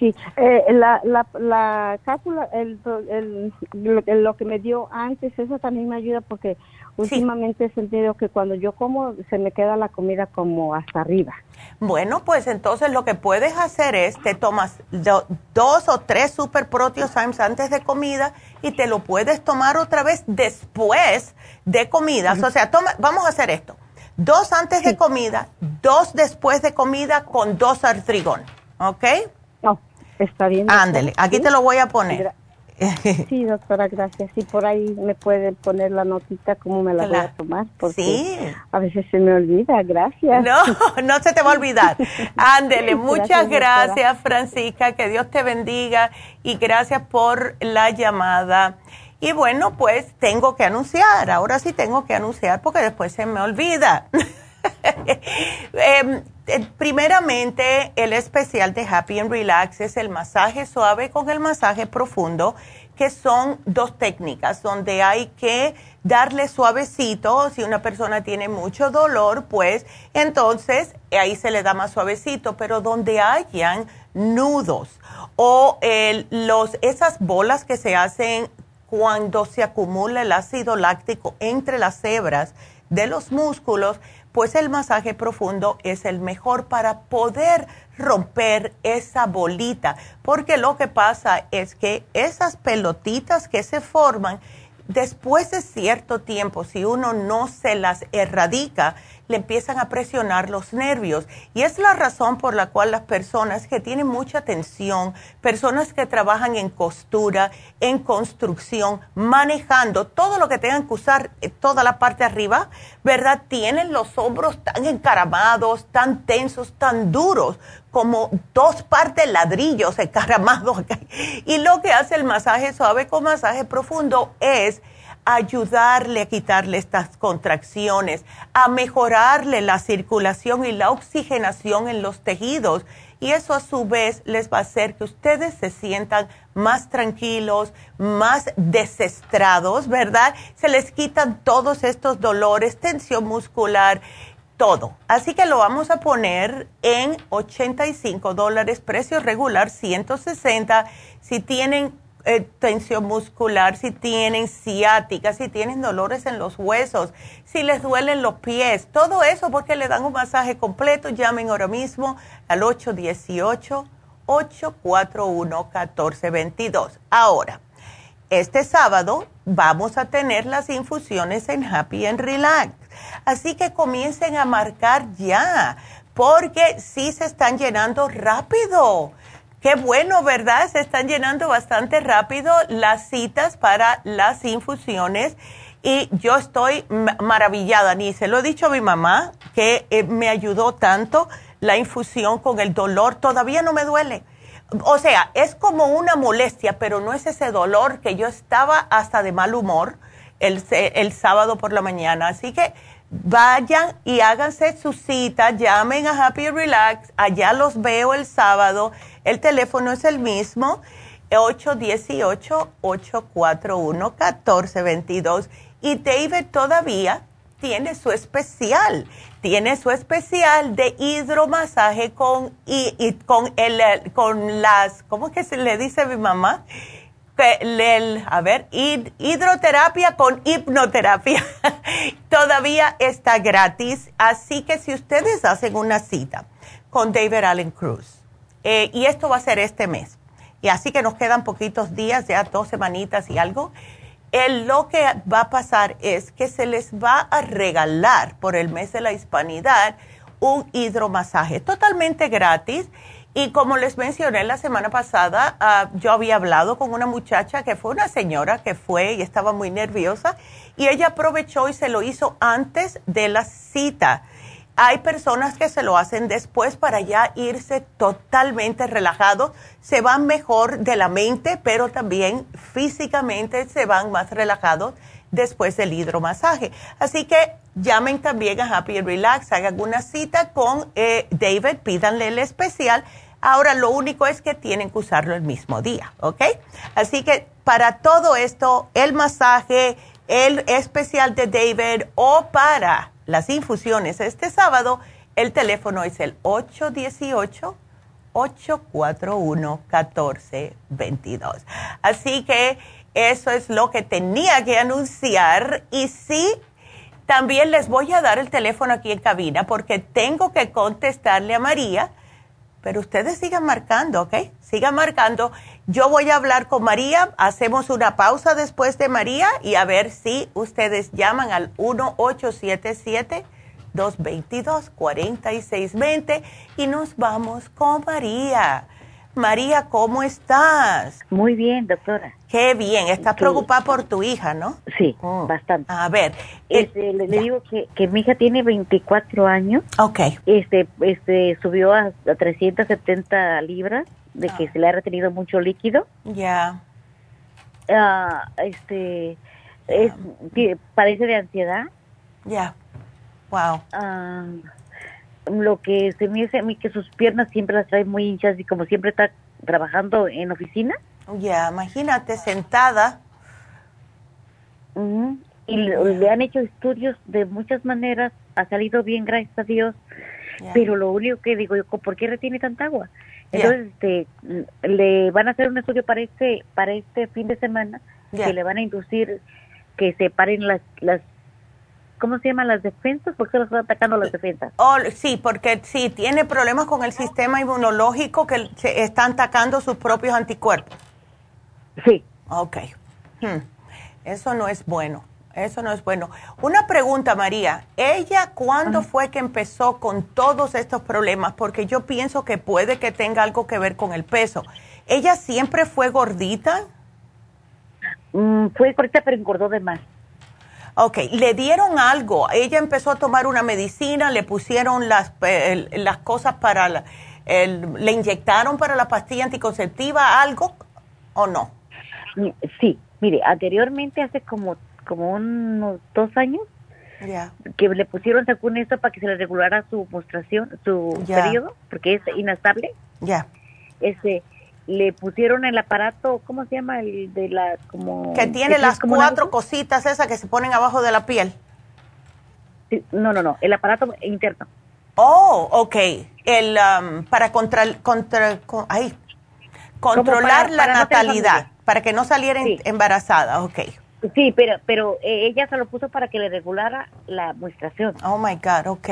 Sí, eh, la, la, la cápsula, el, el, lo que me dio antes, eso también me ayuda porque últimamente he sentido que cuando yo como se me queda la comida como hasta arriba. Bueno, pues entonces lo que puedes hacer es te tomas dos o tres super proteosymes antes de comida y te lo puedes tomar otra vez después de comida. O sea, toma, vamos a hacer esto. Dos antes de comida, dos después de comida con dos artrigón. ¿Ok? No, está bien. Ándele, aquí te lo voy a poner. Sí, doctora, gracias. Sí, por ahí me puede poner la notita cómo me la voy a tomar, porque sí. a veces se me olvida. Gracias. No, no se te va a olvidar. Ándele, muchas gracias, Francisca, que Dios te bendiga y gracias por la llamada. Y bueno, pues tengo que anunciar, ahora sí tengo que anunciar porque después se me olvida. Em, eh, primeramente, el especial de Happy and Relax es el masaje suave con el masaje profundo, que son dos técnicas donde hay que darle suavecito. Si una persona tiene mucho dolor, pues entonces ahí se le da más suavecito, pero donde hayan nudos o los, esas bolas que se hacen cuando se acumula el ácido láctico entre las hebras de los músculos, pues el masaje profundo es el mejor para poder romper esa bolita, porque lo que pasa es que esas pelotitas que se forman, después de cierto tiempo, si uno no se las erradica, le empiezan a presionar los nervios. Y es la razón por la cual las personas que tienen mucha tensión, personas que trabajan en costura, en construcción, manejando, todo lo que tengan que usar, eh, toda la parte de arriba, ¿verdad? Tienen los hombros tan encaramados, tan tensos, tan duros, como dos partes ladrillos encaramados. Y lo que hace el masaje suave con masaje profundo es ayudarle a quitarle estas contracciones, a mejorarle la circulación y la oxigenación en los tejidos. Y eso a su vez les va a hacer que ustedes se sientan más tranquilos, más desestrados, ¿verdad? Se les quitan todos estos dolores, tensión muscular, todo. Así que lo vamos a poner en 85 dólares, precio regular 160. Si tienen eh, tensión muscular, si tienen ciática, si tienen dolores en los huesos, si les duelen los pies, todo eso porque le dan un masaje completo, llamen ahora mismo al 818-841-1422. Ahora, este sábado vamos a tener las infusiones en Happy and Relax. Así que comiencen a marcar ya, porque sí se están llenando rápido. Qué bueno, ¿verdad? Se están llenando bastante rápido las citas para las infusiones y yo estoy maravillada, ni se lo he dicho a mi mamá, que eh, me ayudó tanto la infusión con el dolor, todavía no me duele. O sea, es como una molestia, pero no es ese dolor que yo estaba hasta de mal humor el, el sábado por la mañana. Así que vayan y háganse su cita, llamen a Happy Relax, allá los veo el sábado el teléfono es el mismo, 818-841-1422. Y David todavía tiene su especial. Tiene su especial de hidromasaje con, y, con, el, con las, ¿cómo que se le dice a mi mamá? El, a ver, hidroterapia con hipnoterapia. Todavía está gratis. Así que si ustedes hacen una cita con David Allen Cruz, eh, y esto va a ser este mes. Y así que nos quedan poquitos días, ya dos semanitas y algo. lo que va a pasar es que se les va a regalar por el mes de la hispanidad un hidromasaje totalmente gratis. Y como les mencioné la semana pasada, ah, yo había hablado con una muchacha que fue una señora que fue y estaba muy nerviosa y ella aprovechó y se lo hizo antes de la cita hay personas que se lo hacen después para ya irse totalmente relajados. Se van mejor de la mente, pero también físicamente se van más relajados después del hidromasaje. Así que llamen también a Happy Relax, hagan una cita con eh, David, pídanle el especial. Ahora lo único es que tienen que usarlo el mismo día, ¿ok? Así que para todo esto, el masaje, el especial de David o para las infusiones este sábado, el teléfono es el 818-841-1422. Así que eso es lo que tenía que anunciar y sí, también les voy a dar el teléfono aquí en cabina porque tengo que contestarle a María, pero ustedes sigan marcando, ¿ok? Sigan marcando. Yo voy a hablar con María, hacemos una pausa después de María y a ver si ustedes llaman al 1877-222-4620 y nos vamos con María. María, ¿cómo estás? Muy bien, doctora. Qué bien, estás preocupada por tu hija, ¿no? Sí, oh. bastante. A ver. Este, le, digo que, que, mi hija tiene 24 años. Ok. Este, este, subió a, a 370 libras de que ah. se le ha retenido mucho líquido. Ya. Ah, este, es, padece de ansiedad. Ya. Wow. Ah, lo que se me dice a mí que sus piernas siempre las trae muy hinchas y como siempre está trabajando en oficina. Ya, imagínate sentada. Y le, han hecho estudios de muchas maneras, ha salido bien, gracias a Dios. Pero lo único que digo yo, ¿por qué retiene tanta agua? Entonces, este, le van a hacer un estudio para este, para este fin de semana, que le van a inducir que se paren las, las ¿cómo se llaman las defensas? ¿Por qué los están atacando las defensas? Oh, sí, porque sí, tiene problemas con el sistema inmunológico que se están atacando sus propios anticuerpos. Sí. Ok. Hmm. Eso no es bueno. Eso no es bueno. Una pregunta, María. ¿Ella cuándo fue que empezó con todos estos problemas? Porque yo pienso que puede que tenga algo que ver con el peso. ¿Ella siempre fue gordita? Mm, fue gordita, pero engordó de más. Ok, ¿le dieron algo? ¿Ella empezó a tomar una medicina? ¿Le pusieron las, las cosas para... La, ¿Le inyectaron para la pastilla anticonceptiva algo o no? Sí, mire, anteriormente hace como, como unos dos años que le pusieron según esto para que se le regulara su mostración, su periodo, porque es inestable. Ya. Ese, le pusieron el aparato, ¿cómo se llama? El de la, como... Que tiene las cuatro cositas esas que se ponen abajo de la piel. no, no, no, el aparato interno. Oh, ok. El, um, para contra, contra, controlar la natalidad, para que no saliera embarazada, ok. Sí, pero, pero eh, ella se lo puso para que le regulara la muestración. Oh, my God, ok.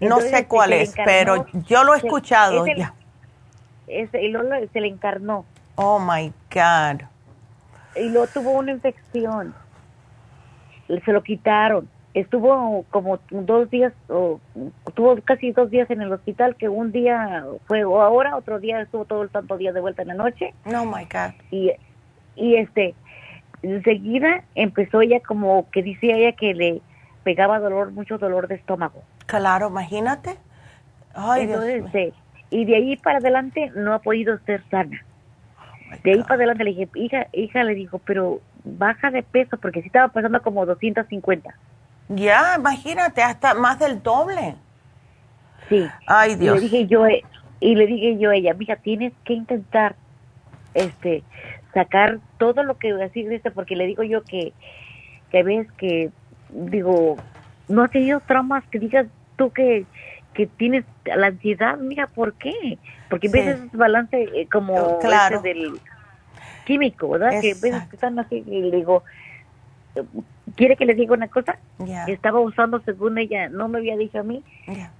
no sé cuál es, pero yo lo he escuchado ya y luego se le encarnó. Oh my God. Y luego tuvo una infección. Se lo quitaron. Estuvo como dos días, o tuvo casi dos días en el hospital, que un día fue ahora, otro día estuvo todo el tanto día de vuelta en la noche. Oh my God. Y, y este, enseguida empezó ella como que decía ella que le pegaba dolor, mucho dolor de estómago. Claro, imagínate. Ay, Dios este, y de ahí para adelante no ha podido ser sana. Oh de ahí para adelante le dije, hija, hija le dijo, pero baja de peso porque si estaba pasando como 250. Ya, imagínate, hasta más del doble. Sí. Ay, Dios. Y le dije yo, eh, y le dije yo a ella, mija, tienes que intentar este sacar todo lo que así dice porque le digo yo que que ves que digo no ha tenido traumas que digas tú que que tienes la ansiedad, mira, ¿por qué? Porque ves ese balance eh, como oh, claro. del químico, ¿verdad? Que veces están así y le digo, ¿quiere que le diga una cosa? Estaba usando, según ella, no me había dicho a mí,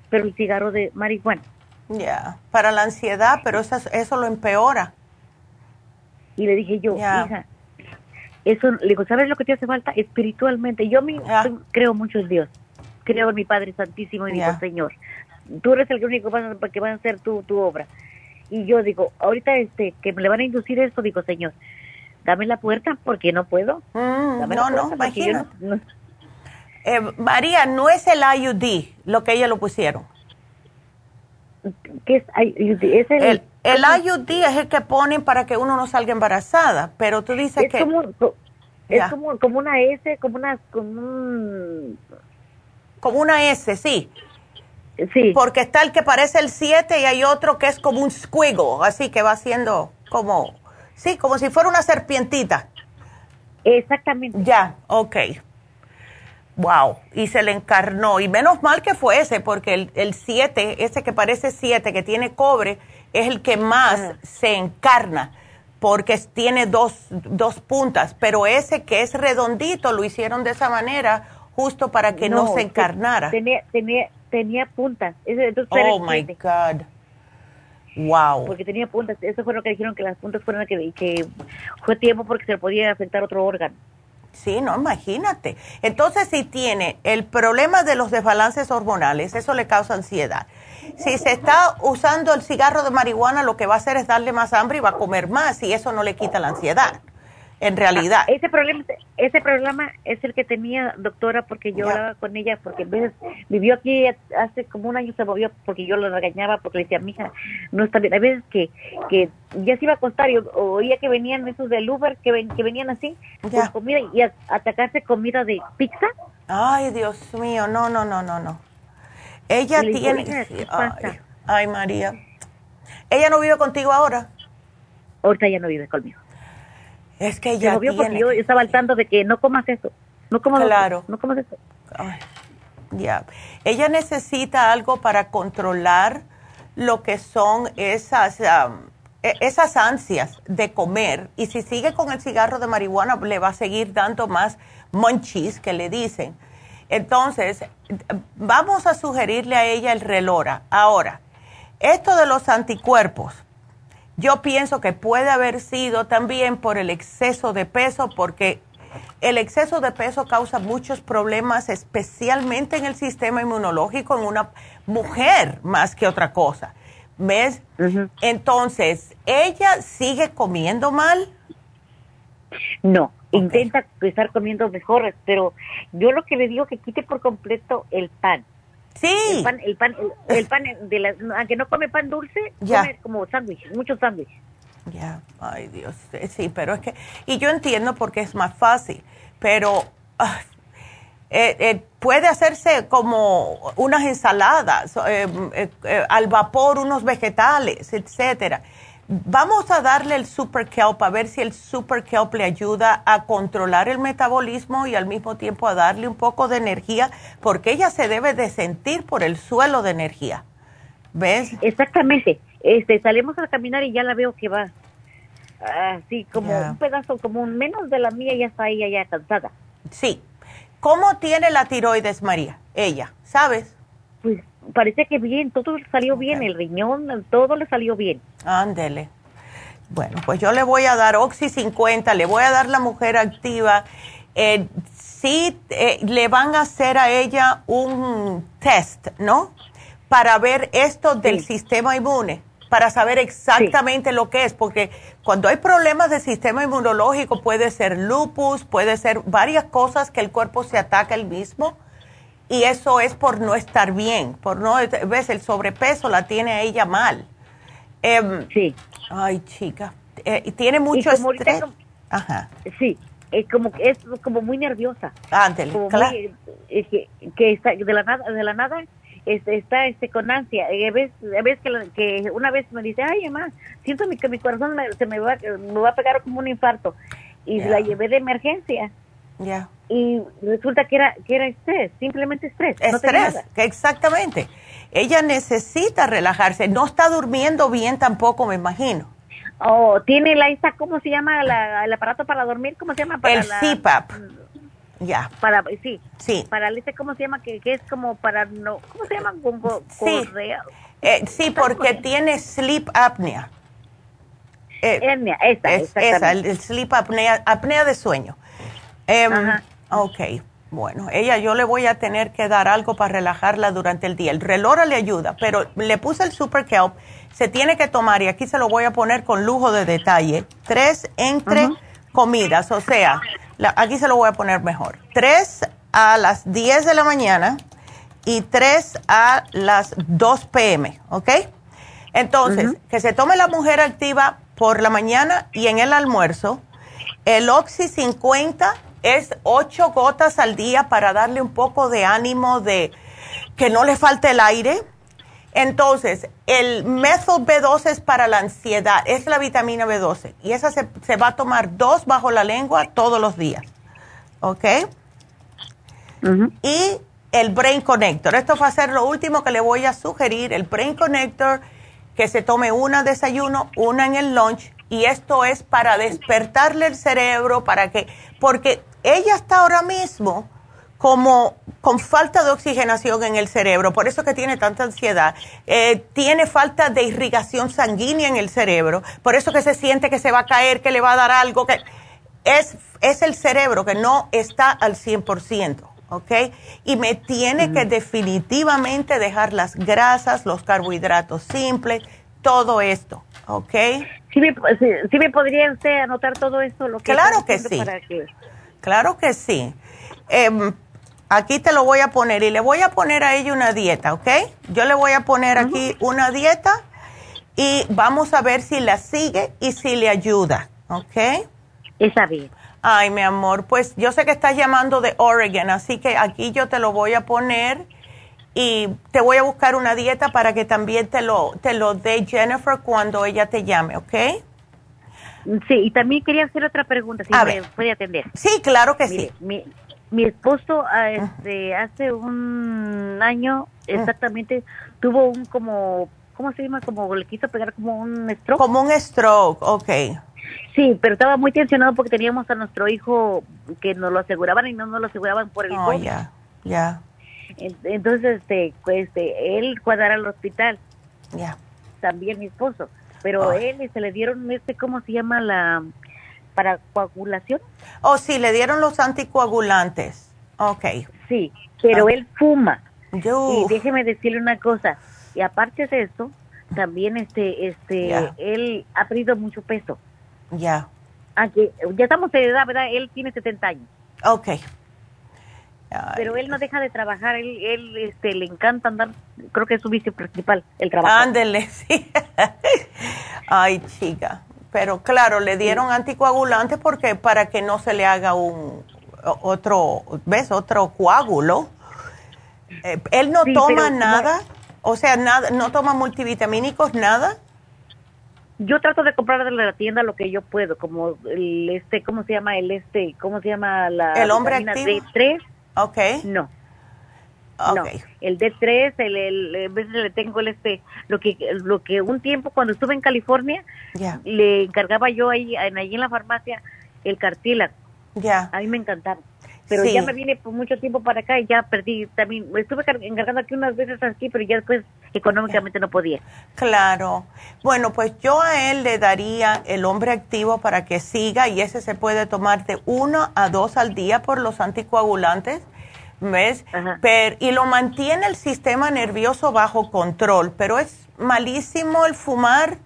pero el cigarro de marihuana. Ya, para la ansiedad, pero eso, eso lo empeora. Y le dije yo, hija, eso, le digo, ¿sabes lo que te hace falta? Espiritualmente. Yo me, creo mucho en Dios creo en mi Padre Santísimo y digo, Señor, tú eres el único que va a hacer tu, tu obra. Y yo digo, ahorita este que me le van a inducir esto, digo, Señor, dame la puerta porque no puedo. Mm, no, no, imagino. Eh, María, no es el IUD lo que ella lo pusieron. ¿Qué es IUD? Es el, el, IUD es el que ponen para que uno no salga embarazada, pero tú dices que... Como, es como, como una S, como una... Como, un, como una S, sí. Sí. Porque está el que parece el 7 y hay otro que es como un squiggle, así que va haciendo como, sí, como si fuera una serpientita. Exactamente. Ya, ok. Wow, y se le encarnó. Y menos mal que fue ese, porque el 7, ese que parece 7, que tiene cobre, es el que más se encarna, porque tiene dos, dos puntas. Pero ese que es redondito lo hicieron de esa manera, justo para que no, se encarnara. Tenía, tenía, tenía puntas. oh my God. Wow. Porque tenía puntas. Eso fue lo que dijeron que las puntas fueron que, que fue tiempo porque se podía afectar otro órgano. Sí, no, imagínate. Entonces, si tiene el problema de los desbalances hormonales, eso le causa ansiedad. Si se está usando el cigarro de marihuana, lo que va a hacer es darle más hambre y va a comer más y eso no le quita la ansiedad en realidad. Ese problema ese problema es el que tenía doctora porque yo hablaba con ella porque veces vivió aquí hace como un año se movió porque yo lo regañaba porque le decía mija no está bien hay veces que que ya se iba a acostar y oía que venían esos del Uber que, ven, que venían así con comida y a, atacarse comida de pizza ay Dios mío no no no no no Ella tiene... Ay, María. ¿Ella no vive contigo ahora? Ahorita ya no vive conmigo. Es que ella tiene... porque yo estaba al tanto de que no comas eso. No comas claro. no comas eso. Ya. Ella necesita algo para controlar lo que son esas, e, esas ansias de comer. Y si sigue con el cigarro de marihuana, le va a seguir dando más munchies que le dicen. Entonces, vamos a sugerirle a ella el relora. Ahora, esto de los anticuerpos, yo pienso que puede haber sido también por el exceso de peso, porque el exceso de peso causa muchos problemas, especialmente en el sistema inmunológico en una mujer más que otra cosa. ¿Ves? Entonces, ¿ella sigue comiendo mal? No, intenta estar comiendo mejor, pero yo lo que le digo que quite por completo el pan. Sí. El pan, el pan, el, pan de la, aunque no come pan dulce, come como sándwiches, muchos sándwiches. Ya, ay Dios, eh, sí, pero es que, y yo entiendo porque es más fácil, pero ah, eh, eh, puede hacerse como unas ensaladas, al vapor, unos vegetales, etcétera. Vamos a darle el super kelp a ver si el super kelp le ayuda a controlar el metabolismo y al mismo tiempo a darle un poco de energía, porque ella se debe de sentir por el suelo de energía. ¿Ves? Exactamente. Este, salimos a caminar y ya la veo que va así como un pedazo, como menos de la mía, ya está ahí ya cansada. Sí. ¿Cómo tiene la tiroides María? Ella, ¿sabes? Pues parece que bien, todo salió bien, el riñón, todo le salió bien. Ándele. Bueno, pues yo le voy a dar Oxy 50, le voy a dar la mujer activa. Eh, sí, eh, le van a hacer a ella un test, ¿no? Para ver esto del sistema inmune, para saber exactamente lo que es, porque cuando hay problemas del sistema inmunológico puede ser lupus, puede ser varias cosas que el cuerpo se ataca el mismo y eso es por no estar bien, por no, ves, el sobrepeso la tiene ella mal. Em, sí. Ay, chica, eh, tiene mucho estrés. Ajá. Sí, es como es como muy nerviosa. Ándale, claro. que, que está de la nada, de la nada este, está este con ansia. Y ves, ves que, que, una vez me dice, ay, mamá, siento que mi corazón se me va, me va a pegar como un infarto. Y la llevé de emergencia. Ya y resulta que era que era estrés, simplemente estrés. Estrés, exactamente. Ella necesita relajarse, no está durmiendo bien tampoco, me imagino. Oh, tiene la esta, ¿cómo se llama el aparato para dormir? ¿Cómo se llama? Para el CPAP. Ya. Para sí. Sí. Para el este, ¿cómo se llama? Que, es como para no, ¿cómo se llama? sí. Eh, sí, porque tiene sleep apnea. Eh, esa, esa, el, sleep apnea, apnea de sueño. Eh, Ok, bueno, ella yo le voy a tener que dar algo para relajarla durante el día. El relora le ayuda, pero le puse el Super Kelp. Se tiene que tomar, y aquí se lo voy a poner con lujo de detalle, tres entre comidas, o sea, aquí se lo voy a poner mejor. Tres a las 10 de la mañana y tres a las 2 pm, ¿ok? Entonces, que se tome la mujer activa por la mañana y en el almuerzo, el Oxy 50 es ocho gotas al día para darle un poco de ánimo de que no le falte el aire. Entonces, el methyl B12 es para la ansiedad, es la vitamina B12 y esa se, va a tomar dos bajo la lengua todos los días. ¿Ok? Y el Brain Connector. Esto va a ser lo último que le voy a sugerir. El Brain Connector, que se tome una desayuno, una en el lunch. Y esto es para despertarle el cerebro, para que, porque ella está ahora mismo como con falta de oxigenación en el cerebro, por eso que tiene tanta ansiedad, eh, tiene falta de irrigación sanguínea en el cerebro, por eso que se siente que se va a caer, que le va a dar algo, que es, es el cerebro que no está al 100%, ¿ok? Y me tiene que definitivamente dejar las grasas, los carbohidratos simples, todo esto, ¿ok? Sí me, sí, me podría usted anotar todo esto, lo que claro que sí. Claro que sí. Em, aquí te lo voy a poner y le voy a poner a ella una dieta, ¿ok? Yo le voy a poner aquí una dieta y vamos a ver si la sigue y si le ayuda, ¿ok? Está bien. Ay, mi amor, pues yo sé que estás llamando de Oregon, así que aquí yo te lo voy a poner y te voy a buscar una dieta para que también te lo, te lo dé Jennifer cuando ella te llame, ¿ok? Sí, y también quería hacer otra pregunta, si me puede atender. Sí, claro que sí. Mi, mi esposo ah, este, hace un año exactamente tuvo un como, ¿cómo se llama? Como le quiso pegar como un stroke. Como un stroke, ok. Sí, pero estaba muy tensionado porque teníamos a nuestro hijo que nos lo aseguraban y no nos lo aseguraban por el Oh, ya, ya. Entonces, este, pues, este, él fue a dar al hospital. Ya. También mi esposo. Pero él se le dieron, este, ¿cómo se llama la para coagulación? Oh, sí, le dieron los anticoagulantes. Ok. Sí, pero Ah. él fuma. Yo- Y déjeme decirle una cosa. Y aparte de eso, también este, este, él ha perdido mucho peso. Ya. Aunque ya estamos de edad, ¿verdad? Él tiene 70 años. Ok. Pero él no deja de trabajar. Él, él este, le encanta andar. Creo que es su vicio principal, el trabajo. Ándele, sí. Ay, chica. Pero claro, le dieron anticoagulantes porque para que no se le haga un otro, ¿ves? Otro coágulo. Eh, él no Sí, toma nada, o sea, nada, no toma multivitamínicos, nada. Yo trato de comprar de la tienda lo que yo puedo, como el este, ¿cómo se llama el este? ¿Cómo se llama la ¿El hombre activo? D3? Ok. No. Ok. No, el D3, el, el, a veces le tengo el este, lo que, lo que un tiempo cuando estuve en California, Ya. le encargaba yo ahí, en, ahí en la farmacia, el cartílago. Ya. A mí me encantaba. Pero Sí. ya me vine por mucho tiempo para acá y ya perdí también. Estuve car- encargando aquí unas veces aquí, pero ya después económicamente no podía. Claro. Bueno, pues yo a él le daría el hombre activo para que siga y ese se puede tomar de uno a dos al día por los anticoagulantes, ¿ves? Pero, y lo mantiene el sistema nervioso bajo control, pero es malísimo el fumar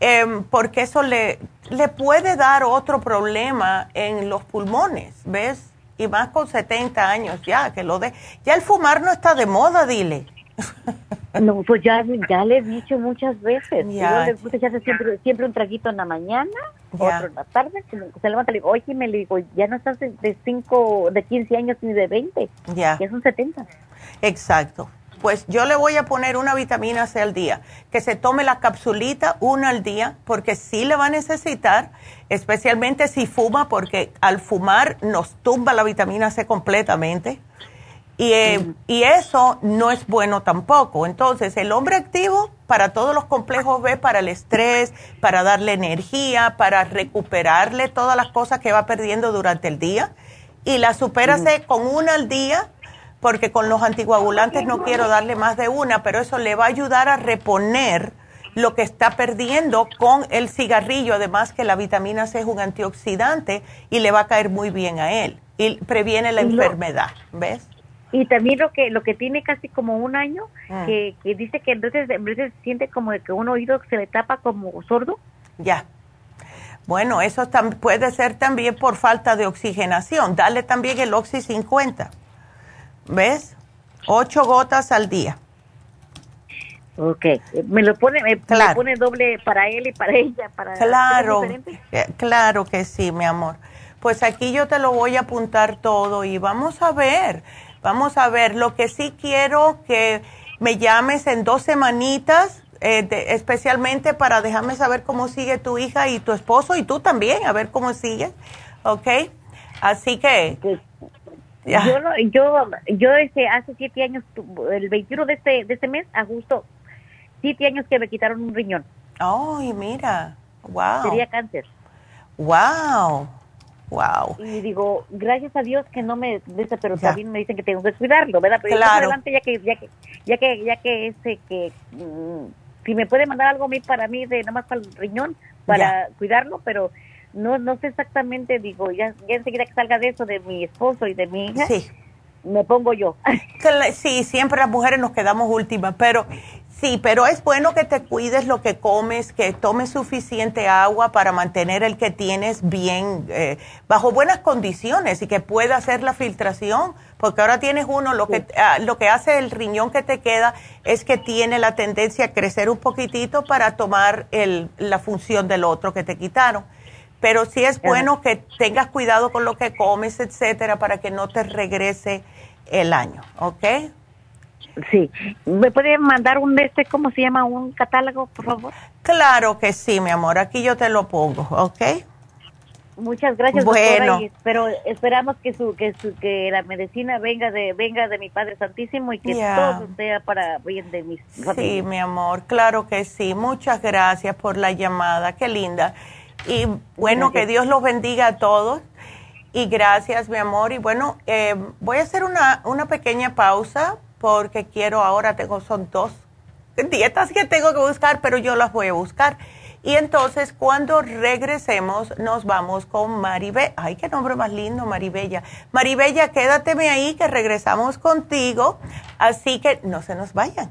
em, porque eso le, le puede dar otro problema en los pulmones, ¿ves? Y más con 70 años ya, que lo de... Ya el fumar no está de moda, dile. No, pues ya, ya le he dicho muchas veces. Ya, Yo le echarse siempre, siempre un traguito en la mañana, Ya. otro en la tarde, se levanta y le digo, oye, me le digo, ya no estás de de cinco, de 15 años ni de 20, Ya. ya son 70. Exacto. Pues yo le voy a poner una vitamina C al día, que se tome la capsulita una al día, porque sí le va a necesitar, especialmente si fuma, porque al fumar nos tumba la vitamina C completamente. Y, eh, y eso no es bueno tampoco. Entonces, el hombre activo para todos los complejos B, para el estrés, para darle energía, para recuperarle todas las cosas que va perdiendo durante el día. Y la supérase con una al día, porque con los anticoagulantes no quiero darle más de una, pero eso le va a ayudar a reponer lo que está perdiendo con el cigarrillo, además que la vitamina C es un antioxidante y le va a caer muy bien a él y previene la Y lo- enfermedad, ¿ves? Y también lo que lo que tiene casi como un año, Mm. que, que dice que entonces a veces siente como que un oído se le tapa como sordo. Ya. Bueno, eso puede ser también por falta de oxigenación. Dale también el Oxy 50. ¿Ves? Ocho gotas al día. Ok, me lo pone, me, me Claro. pone doble para él y para ella, para Claro, eh, claro que sí, mi amor. Pues aquí yo te lo voy a apuntar todo y vamos a ver, vamos a ver. Lo que sí quiero que me llames en dos semanitas, eh, de- especialmente para dejarme saber cómo sigue tu hija y tu esposo y tú también, a ver cómo sigue, ¿ok? Así que... Ya. Yo, no- yo, yo este, hace siete años, el 21 de este, de este mes, a justo, siete años que me quitaron un riñón. Ay, mira, wow. Sería cáncer. Wow, wow. Y digo, gracias a Dios que no me, ese, pero Ya. también me dicen que tengo que cuidarlo, ¿verdad? Pero Claro. adelante ya que, ya que, ya que, ya que ese, que, mm, si me puede mandar algo a mí para mí, de nada más para el riñón, para cuidarlo, pero no, no sé exactamente, digo, ya, ya enseguida que salga de eso, de mi esposo y de mi hija, Sí. me pongo yo. Sí, siempre las mujeres nos quedamos últimas, pero sí, pero es bueno que te cuides lo que comes, que tomes suficiente agua para mantener el que tienes bien, eh, bajo buenas condiciones y que pueda hacer la filtración, porque ahora tienes uno, lo que, ah, lo que hace el riñón que te queda es que tiene la tendencia a crecer un poquitito para tomar el, la función del otro que te quitaron. Pero sí es bueno que tengas cuidado con lo que comes, etcétera, para que no te regrese el año, ¿ok? Sí. ¿Me puede mandar un este, cómo se llama, un catálogo, por favor? Claro que sí, mi amor. Aquí yo te lo pongo, ¿ok? Muchas gracias, bueno. doctora. esperamos que su, que su, que la medicina venga de venga de mi Padre Santísimo y que todo sea para bien de mis Sí, mi amor, claro que sí. Muchas gracias por la llamada. Qué linda. Y bueno, que Dios los bendiga a todos. Y gracias, mi amor. Y bueno, eh, voy a hacer una, una pequeña pausa porque quiero ahora, tengo, son dos dietas que tengo que buscar, pero yo las voy a buscar. Y entonces cuando regresemos nos vamos con Maribel. Ay, qué nombre más lindo, Maribella. Maribella, quédateme ahí que regresamos contigo. Así que no se nos vayan.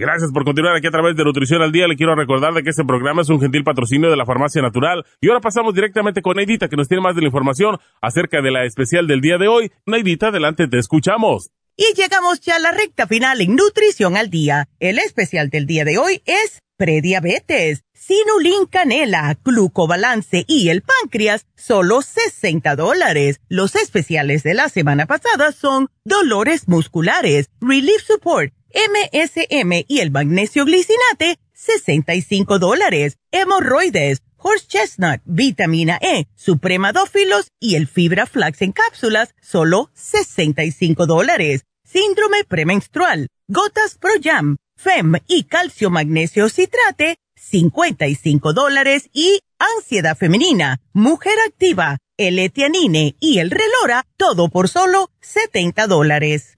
Gracias por continuar aquí a través de Nutrición al Día. Le quiero recordar de que este programa es un gentil patrocinio de la Farmacia Natural. Y ahora pasamos directamente con Neidita, que nos tiene más de la información acerca de la especial del día de hoy. Neidita, adelante, te escuchamos. Y llegamos ya a la recta final en Nutrición al Día. El especial del día de hoy es prediabetes, sinulin canela, glucobalance y el páncreas, solo 60 dólares. Los especiales de la semana pasada son dolores musculares, relief support, MSM y el magnesio glicinate, 65 dólares. Hemorroides, horse chestnut, vitamina E, supremadófilos y el fibra flax en cápsulas, solo 65 dólares. Síndrome premenstrual, gotas Pro Jam, FEM y calcio magnesio citrate, 55 dólares y ansiedad femenina, mujer activa, el etianine y el relora, todo por solo 70 dólares.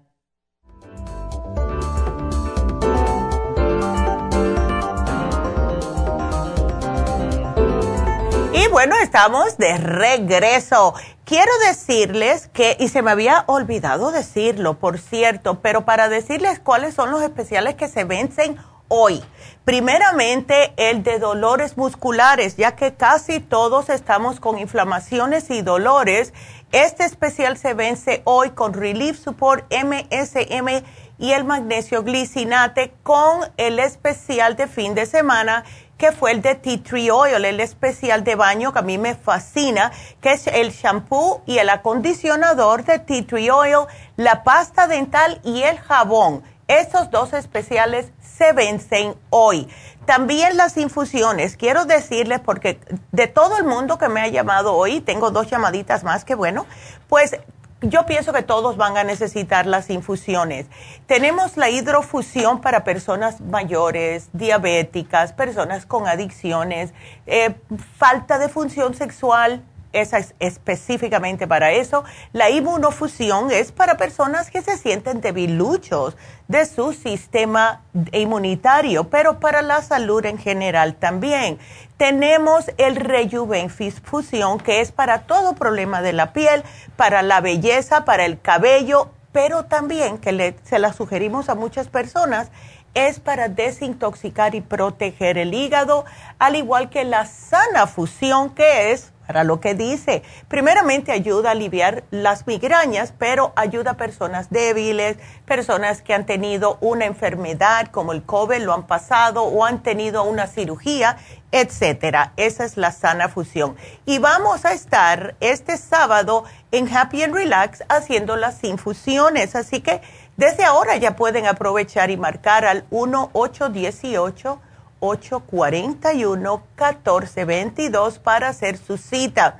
Bueno, estamos de regreso. Quiero decirles que, y se me había olvidado decirlo, por cierto, pero para decirles cuáles son los especiales que se vencen hoy. Primeramente, el de dolores musculares, ya que casi todos estamos con inflamaciones y dolores. Este especial se vence hoy con Relief Support MSM y el magnesio glicinate con el especial de fin de semana que fue el de Tea Tree Oil, el especial de baño que a mí me fascina, que es el shampoo y el acondicionador de Tea Tree Oil, la pasta dental y el jabón. Estos dos especiales se vencen hoy. También las infusiones, quiero decirles, porque de todo el mundo que me ha llamado hoy, tengo dos llamaditas más que bueno, pues yo pienso que todos van a necesitar las infusiones. Tenemos la hidrofusión para personas mayores, diabéticas, personas con adicciones, eh, falta de función sexual, esa es específicamente para eso. La inmunofusión es para personas que se sienten debiluchos de su sistema inmunitario, pero para la salud en general también. Tenemos el Rejuvenfis Fusión, que es para todo problema de la piel, para la belleza, para el cabello, pero también, que se la sugerimos a muchas personas, es para desintoxicar y proteger el hígado, al igual que la sana fusión, que es para lo que dice. Primeramente ayuda a aliviar las migrañas, pero ayuda a personas débiles, personas que han tenido una enfermedad como el COVID, lo han pasado o han tenido una cirugía, etcétera. Esa es la sana fusión. Y vamos a estar este sábado en Happy and Relax haciendo las infusiones, así que desde ahora ya pueden aprovechar y marcar al 1818 841-1422 para hacer su cita.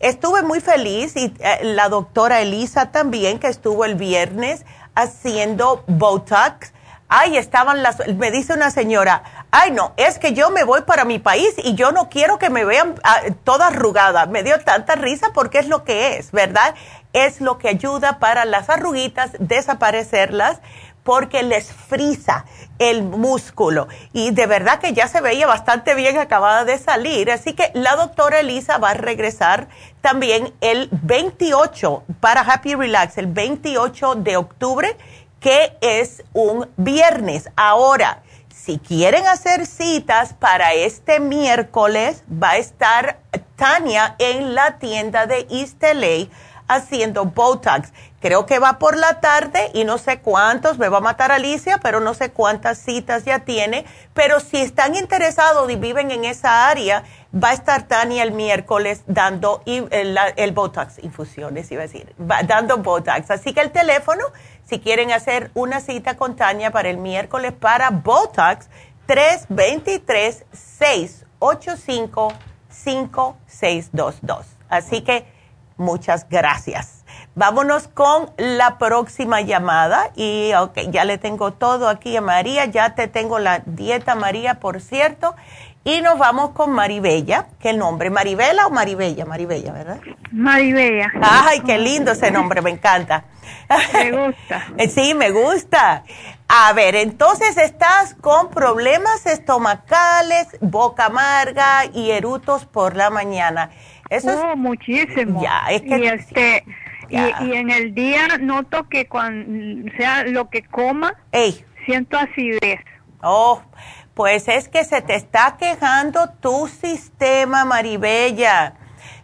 Estuve muy feliz y eh, la doctora Elisa también, que estuvo el viernes haciendo Botox. Ay, estaban las, me dice una señora, ay no, es que yo me voy para mi país y yo no quiero que me vean ah, toda arrugada. Me dio tanta risa porque es lo que es, ¿verdad? Es lo que ayuda para las arruguitas, desaparecerlas porque les frisa el músculo. Y de verdad que ya se veía bastante bien acabada de salir. Así que la doctora Elisa va a regresar también el 28 para Happy Relax, el 28 de octubre, que es un viernes. Ahora, si quieren hacer citas para este miércoles, va a estar Tania en la tienda de East LA haciendo Botox. Creo que va por la tarde y no sé cuántos, me va a matar Alicia, pero no sé cuántas citas ya tiene. Pero si están interesados y viven en esa área, va a estar Tania el miércoles dando el, Botox infusiones, iba a decir, dando Botox. Así que el teléfono, si quieren hacer una cita con Tania para el miércoles para Botox, 323-685-5622. Así que muchas gracias. Vámonos con la próxima llamada y ok, ya le tengo todo aquí a María, ya te tengo la dieta María, por cierto, y nos vamos con Maribella, ¿qué nombre? ¿Maribela o Maribella? Maribella, ¿verdad? Maribella. Ay, qué lindo ese nombre, me encanta. Me gusta. sí, me gusta. A ver, entonces estás con problemas estomacales, boca amarga y erutos por la mañana. Eso oh, muchísimo. Ya, es que... Y este y, en el día noto que cuando sea lo que coma, siento acidez. Oh, pues es que se te está quejando tu sistema, Maribella.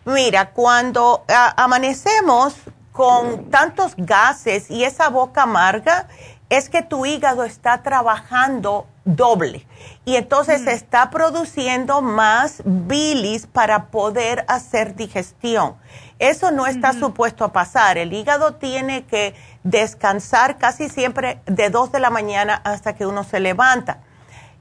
Mira, cuando amanecemos con tantos gases y esa boca amarga, es que tu hígado está trabajando doble y entonces se mm. está produciendo más bilis para poder hacer digestión. Eso no está supuesto a pasar. El hígado tiene que descansar casi siempre de 2 de la mañana hasta que uno se levanta.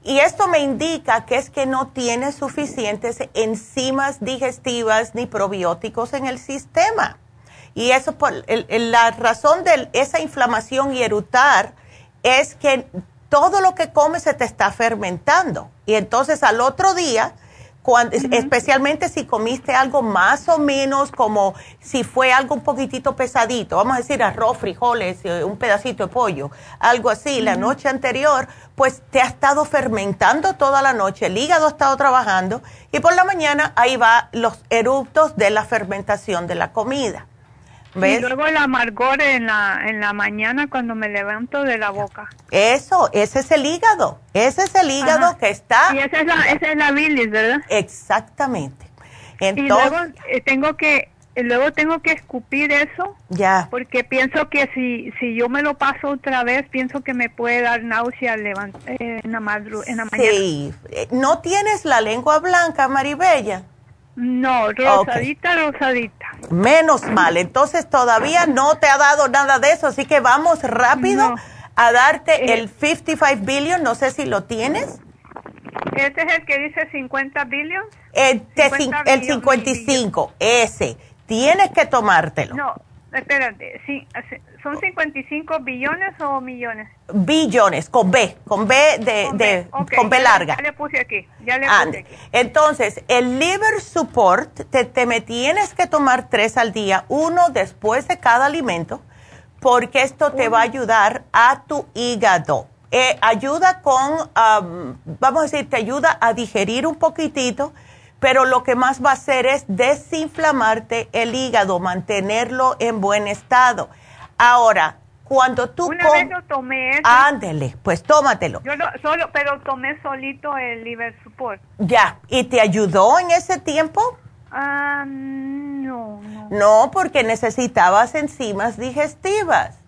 Y esto me indica que es que no tiene suficientes enzimas digestivas ni probióticos en el sistema. Y eso por la razón de esa inflamación y erutar es que todo lo que comes se te está fermentando. Y entonces al otro día especialmente si comiste algo más o menos como si fue algo un poquitito pesadito, vamos a decir arroz, frijoles, eh, un pedacito de pollo, algo así, la noche anterior, pues te ha estado fermentando toda la noche, el hígado ha estado trabajando y por la mañana ahí va los eruptos de la fermentación de la comida. Y luego el amargor en la, en la mañana cuando me levanto de la boca. Eso, ese es el hígado. Ese es el hígado que está. Y esa es la, esa es la bilis, ¿verdad? Exactamente. Entonces, y luego eh, tengo que luego tengo que escupir eso. Ya. Porque pienso que si si yo me lo paso otra vez, pienso que me puede dar náusea eh, en, la en la mañana. Sí. Eh, ¿No tienes la lengua blanca, Maribella? No, rosadita, rosadita. Menos mal, entonces todavía no te ha dado nada de eso, así que vamos rápido a darte el 55 billion, no sé si lo tienes. ¿Este es el que dice 50 billion? El, el 55, ese. Tienes que tomártelo. No, espérate, sí, ¿son 55 billones o millones? Billones, con B, con B de, con B, larga. Ya le puse aquí, ya le puse aquí. Entonces, el liver support, te, me tienes que tomar tres al día, uno después de cada alimento, porque esto te va a ayudar a tu hígado. Eh, ayuda con, vamos a decir, te ayuda a digerir un poquitito, pero lo que más va a hacer es desinflamarte el hígado, mantenerlo en buen estado. Ahora, cuando tú Una vez lo tomé Ándele, pues tómatelo. Yo solo, pero tomé solito el liver support. Ya, ¿y te ayudó en ese tiempo? Ah, no, no. No, porque necesitabas enzimas digestivas.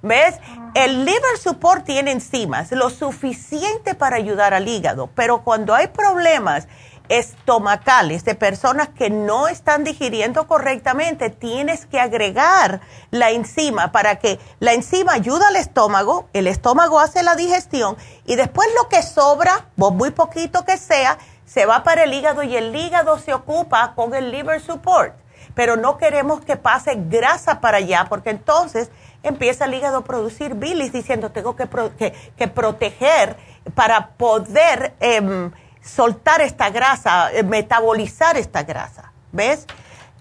¿Ves? El liver support tiene enzimas, lo suficiente para ayudar al hígado, pero cuando hay problemas estomacales de personas que no están digiriendo correctamente, tienes que agregar la enzima para que la enzima ayuda al estómago, el estómago hace la digestión y después lo que sobra, muy poquito que sea, se va para el hígado y el hígado se ocupa con el liver support. Pero no queremos que pase grasa para allá porque entonces empieza el hígado a producir bilis diciendo tengo que, que, proteger para poder em, soltar esta grasa, eh, metabolizar esta grasa. ¿Ves?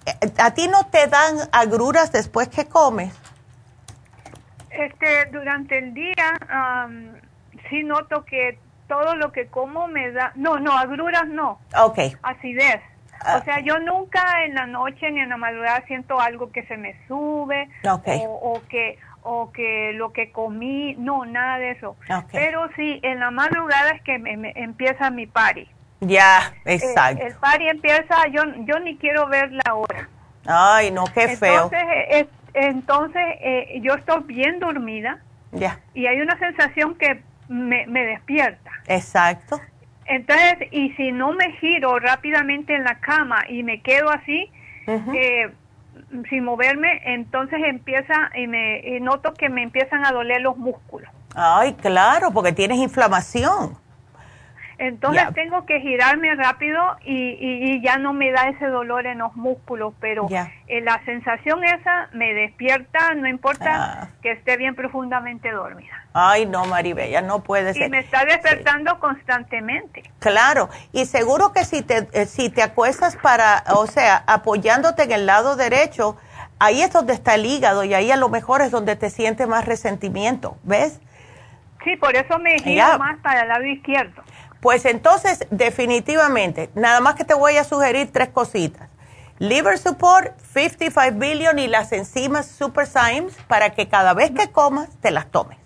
Eh, ¿A ti no te dan agruras después que comes? Este, durante el día sí noto que todo lo que como me da, no, no, agruras no. Ok. Acidez. o sea, yo nunca en la noche ni en la madrugada siento algo que se me sube o, que o que lo que comí, no, nada de eso. Pero sí, en la madrugada es que me, empieza mi party. Ya, eh, exacto. el party empieza, yo yo ni quiero ver la hora. Ay, no, qué feo. Entonces, eh, entonces eh, yo estoy bien dormida. Ya. Y hay una sensación que me, me despierta. Exacto. Entonces, y si no me giro rápidamente en la cama y me quedo así, eh, sin moverme, entonces empieza y me noto que me empiezan a doler los músculos. Ay, claro, porque tienes inflamación. Entonces tengo que girarme rápido y, ya no me da ese dolor en los músculos, pero eh, la sensación esa me despierta, no importa ah. que esté bien profundamente dormida. Ay, no, Maribella, no puede ser. Y me está despertando constantemente. Claro, y seguro que si te, eh, si te acuestas para, o sea, apoyándote en el lado derecho, ahí es donde está el hígado y ahí a lo mejor es donde te siente más resentimiento, ¿ves? Sí, por eso me giro más para el lado izquierdo. Pues entonces, definitivamente, nada más que te voy a sugerir tres cositas. Liver Support, 55 Billion y las enzimas Super Symes para que cada vez que comas te las tomes.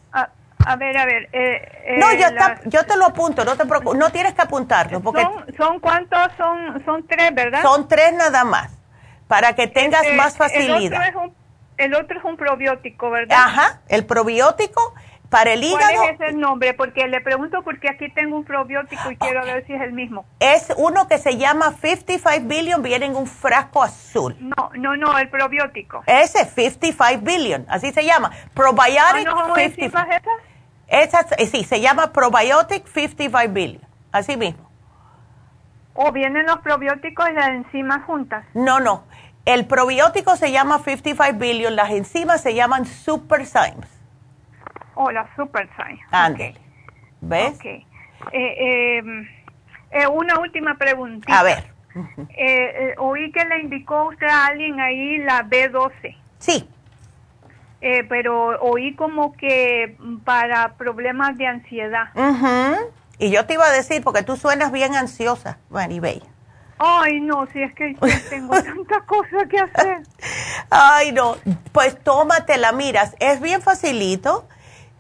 A, ver, a ver. Eh, eh, no, yo, yo, te lo apunto, no te preocupes, no tienes que apuntarlo. Porque ¿Son, cuántos? Son, son tres, ¿verdad? Son tres nada más, para que tengas este, más facilidad. El otro, es un, el otro es un probiótico, ¿verdad? Ajá, el probiótico para el hígado. ¿Cuál es ese nombre? Porque le pregunto porque aquí tengo un probiótico y quiero ver si es el mismo. Es uno que se llama 55 Billion, viene en un frasco azul. No, no, no, el probiótico. Ese, 55 Billion, así se llama. Probiotic ¿No son 55. esas? Esas, eh, sí, se llama Probiotic 55 Billion, así mismo. ¿O vienen los probióticos y las enzimas juntas? No, no. El probiótico se llama 55 Billion, las enzimas se llaman Super Symes. Oh, la Super Science. Okay. ¿Ves? Ok. Eh, em, eh, una última preguntita. A ver. Eh, oí que le indicó usted a alguien ahí la B12. Sí. pero oí como que para problemas de ansiedad. Y yo te iba a decir, porque tú suenas bien ansiosa, Maribel. Ay, no, si es que tengo tanta cosa que hacer. Ay, no, pues tómatela, miras, es bien facilito.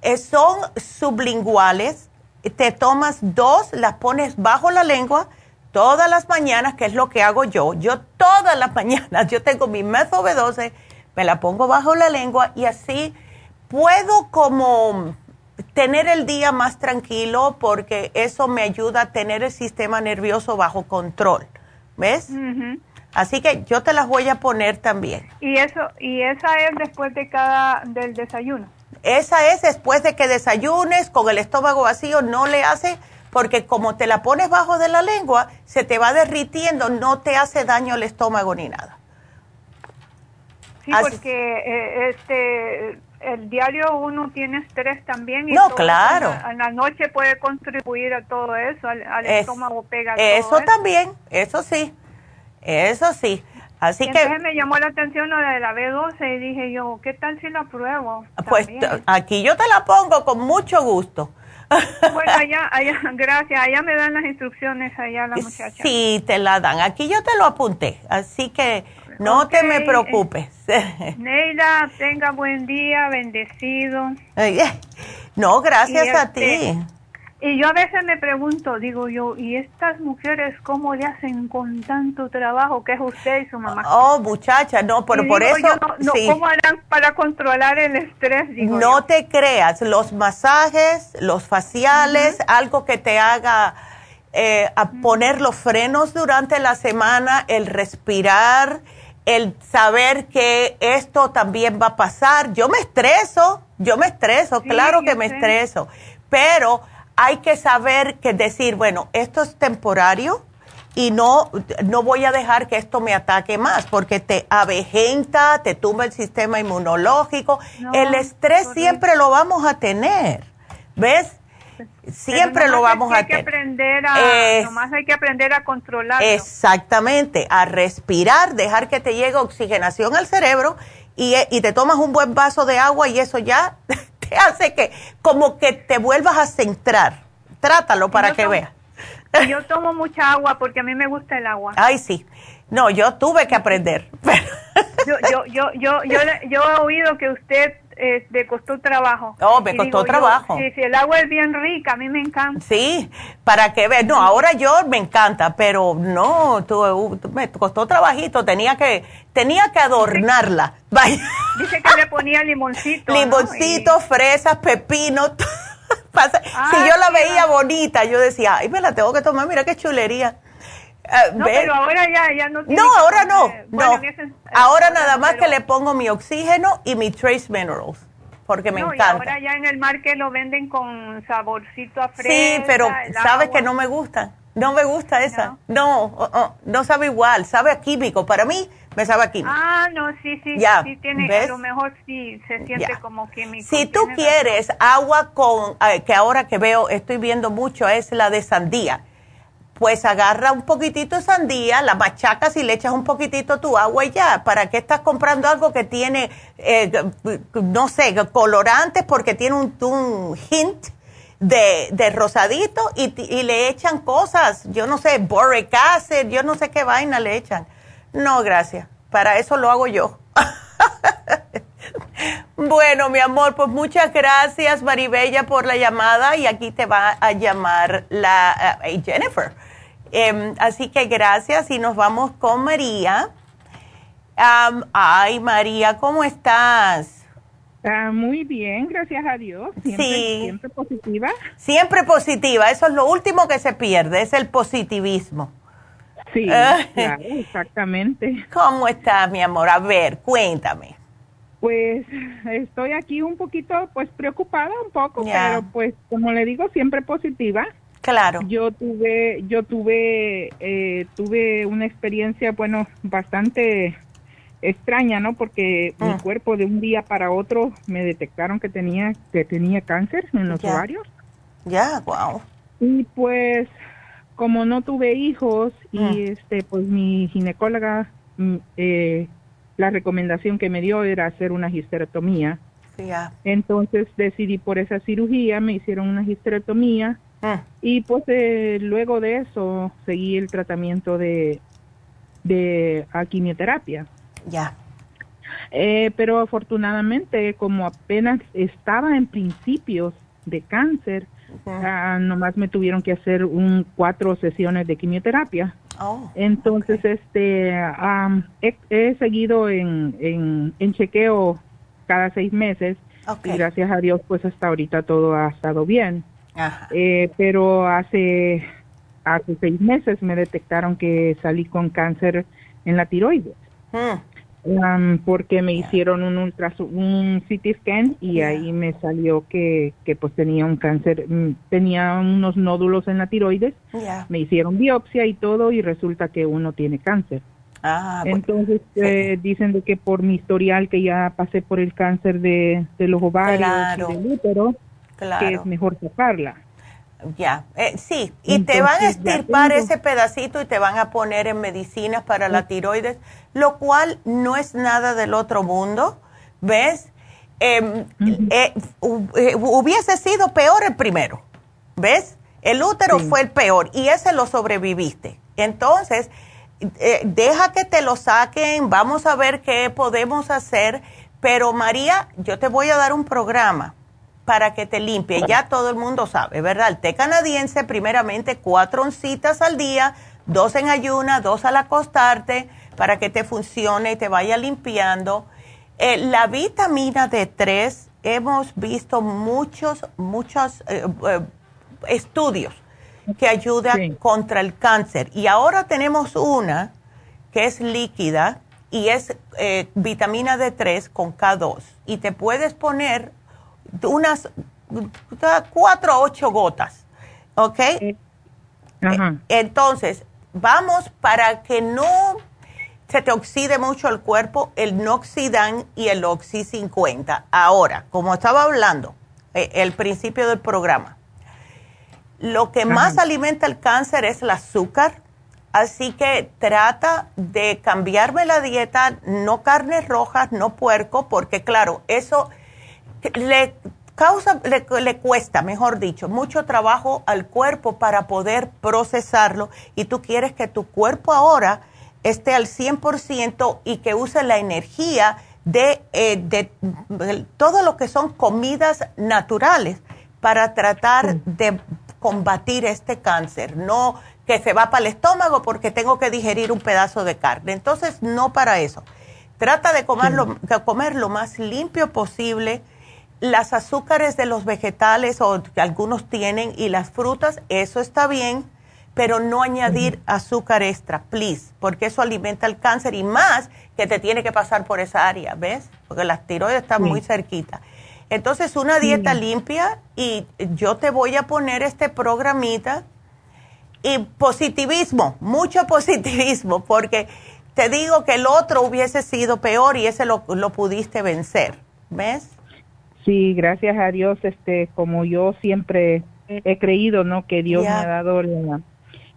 Eh, son sublinguales. Te tomas dos, las pones bajo la lengua todas las mañanas, que es lo que hago yo. Yo todas las mañanas, yo tengo mi meso B12, me la pongo bajo la lengua y así puedo como tener el día más tranquilo porque eso me ayuda a tener el sistema nervioso bajo control. ¿Ves? Así que yo te las voy a poner también. Y eso y esa es después de cada del desayuno. Esa es después de que desayunes con el estómago vacío, no le hace, porque como te la pones bajo de la lengua, se te va derritiendo, no te hace daño el estómago ni nada. Sí, porque eh, este el diario uno tiene estrés también. Y no, claro. En la, noche puede contribuir a todo eso, al, estómago pega. Eso, todo eso también, eso sí, eso sí. Así que entonces me llamó la atención lo de la B12 y dije yo, ¿qué tal si la pruebo? Pues aquí yo te la pongo con mucho gusto. Bueno, allá, allá, gracias, allá me dan las instrucciones, allá la muchacha. Sí, te la dan. Aquí yo te lo apunté, así que no te me preocupes. Neida, tenga buen día, bendecido. No, gracias a ti. Y yo a veces me pregunto, digo yo, ¿y estas mujeres cómo le hacen con tanto trabajo que es usted y su mamá? Oh, muchacha, no, pero por eso... no, ¿Cómo harán para controlar el estrés? no te creas, los masajes, los faciales, algo que te haga eh, a poner los frenos durante la semana, el respirar, el saber que esto también va a pasar. Yo me estreso, yo me estreso, claro que me estreso, pero hay que saber que decir, bueno, esto es temporario y no, no voy a dejar que esto me ataque más porque te avejenta, te tumba el sistema inmunológico. el estrés siempre lo vamos a tener, ¿ves? Siempre lo vamos a tener. Aprender a, nomás hay que aprender a controlarlo. Exactamente, a respirar, dejar que te llegue oxigenación al cerebro y, y te tomas un buen vaso de agua y eso ya hace que como que te vuelvas a centrar. Trátalo para que veas. Yo tomo mucha agua porque a mí me gusta el agua. Ay, sí. No, yo tuve que aprender. yo, yo, yo, yo, yo, yo he oído que usted eh, le costó trabajo. Oh, me costó trabajo. sí, sí, el agua es bien rica, a mí me encanta. Sí, para que veas. No, ahora yo me encanta, pero no, tú, me costó trabajito, tenía que, tenía que adornarla. Dice que le ponía limoncito. Limoncito, fresas, pepino. si yo la veía bonita, yo decía, ay, me la tengo que tomar, mira qué chulería. Uh, no, pero ahora ya, ya no. No, ahora no. no. ahora nada más que le pongo mi oxígeno y mi trace minerals, porque me encanta. ahora ya en el market lo venden con saborcito a fresa. Sí, pero sabes que no me gusta. No me gusta esa. No, oh, oh, no, sabe igual, sabe a químico. Para mí me sabe a químico. Ah, no, sí, sí. Ya, sí tiene, a lo mejor sí se siente como químico. Si tú quieres agua con, eh, que ahora que veo, estoy viendo mucho, es la de sandía pues agarra un poquitito de sandía, la machacas y le echas un poquitito tu agua y ya. ¿Para qué estás comprando algo que tiene, eh, no sé, colorantes porque tiene un, hint de, rosadito y, le echan cosas, yo no sé, boric acid, yo no sé qué vaina le echan. No, gracias. Para eso lo hago yo. bueno, mi amor, pues muchas gracias, Maribella, por la llamada y aquí te va a llamar la eh, Jennifer Em, así que gracias y nos vamos con María. ay, María, ¿cómo estás? Ah, muy bien, gracias a Dios. Siempre, sí. Siempre positiva. Siempre positiva, eso es lo último que se pierde, es el positivismo. Sí, claro, exactamente. ¿Cómo estás, mi amor? A ver, cuéntame. Pues estoy aquí un poquito, pues preocupada un poco, pero pues como le digo, siempre positiva. Claro. Yo tuve, yo tuve, eh, tuve una experiencia, bueno, bastante extraña, ¿no? Porque mi ah. cuerpo de un día para otro me detectaron que tenía, que tenía cáncer en los ovarios. Ya, wow. Y pues, como no tuve hijos y ah. este, pues mi ginecóloga, mm, eh, la recomendación que me dio era hacer una histerectomía. Entonces decidí por esa cirugía, me hicieron una histerectomía Ah. Y pues eh, luego de eso seguí el tratamiento de, de quimioterapia. Ya. Eh, pero afortunadamente, como apenas estaba en principios de cáncer, ah, nomás me tuvieron que hacer un cuatro sesiones de quimioterapia. Oh, Entonces, este, he, seguido en, en, en, chequeo cada seis meses y gracias a Dios, pues hasta ahorita todo ha estado bien. Eh, pero hace, hace seis meses me detectaron que salí con cáncer en la tiroides. Hmm. porque me hicieron un ultra un CT scan y ahí me salió que, que pues tenía un cáncer, mm, tenía unos nódulos en la tiroides, me hicieron biopsia y todo y resulta que uno tiene cáncer. Ah, Entonces eh, dicen de que por mi historial que ya pasé por el cáncer de, de los ovarios y del útero, que es mejor sacarla. Ya, eh, sí, y te van a estirpar ese pedacito y te van a poner en medicinas para la tiroides, lo cual no es nada del otro mundo, ¿ves? Em, eh, eh, hubiese sido peor el primero, ¿ves? El útero fue el peor y ese lo sobreviviste. Entonces, deja que te lo saquen, vamos a ver qué podemos hacer, pero María, yo te voy a dar un programa para que te limpie. Ya todo el mundo sabe, ¿verdad? El té canadiense, primeramente cuatro oncitas al día, dos en ayuna, dos al acostarte, para que te funcione y te vaya limpiando. Eh, la vitamina D3, hemos visto muchos, muchos eh, eh, estudios que ayudan contra el cáncer. Y ahora tenemos una que es líquida y es vitamina D3 con K2. Y te puedes poner unas cuatro o ocho gotas, ¿ok? Entonces, vamos para que no se te oxide mucho el cuerpo, el Noxidan y el Oxy 50. Ahora, como estaba hablando, eh, el principio del programa, lo que más alimenta el cáncer es el azúcar, así que trata de cambiarme la dieta, no carnes rojas, no puerco, porque claro, eso le causa, le, le, cuesta, mejor dicho, mucho trabajo al cuerpo para poder procesarlo y tú quieres que tu cuerpo ahora esté al 100% y que use la energía de, eh, de, todo lo que son comidas naturales para tratar de combatir este cáncer, no que se va para el estómago porque tengo que digerir un pedazo de carne. Entonces, no para eso. Trata de comer lo más limpio posible. Las azúcares de los vegetales o que algunos tienen y las frutas, eso está bien pero no añadir azúcar extra, please, porque eso alimenta el cáncer y más que te tiene que pasar por esa área, ¿ves? Porque las tiroides están muy cerquita. Entonces, una dieta limpia y yo te voy a poner este programita y positivismo, mucho positivismo, porque te digo que el otro hubiese sido peor y ese lo, lo pudiste vencer, ¿ves? Sí, gracias a Dios, este, como yo siempre he creído, ¿no? Que Dios me ha dado la,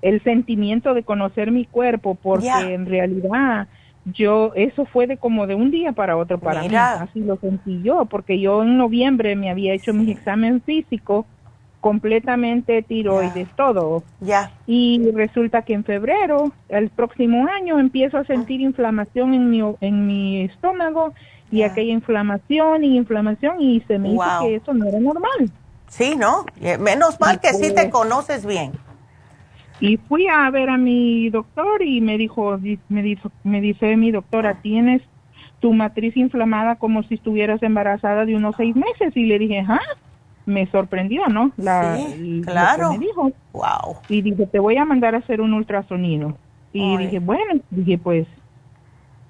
el sentimiento de conocer mi cuerpo, porque en realidad yo, eso fue de como de un día para otro para mí, así lo sentí yo, porque yo en noviembre me había hecho mis exámenes físicos completamente tiroides, todo. Ya. Y resulta que en febrero, el próximo año, empiezo a sentir inflamación en mi, en mi estómago y aquella inflamación y inflamación y se me dijo que eso no era normal. Sí, ¿no? Menos mal que sí te pues conoces bien. Y fui a ver a mi doctor y me dijo, me dijo, me dice mi doctora, tienes tu matriz inflamada como si estuvieras embarazada de unos seis meses. Y le dije, ah, me sorprendió, ¿no? La, sí, claro. me dijo. Wow. Y dije, te voy a mandar a hacer un ultrasonido. Y dije, bueno, dije, pues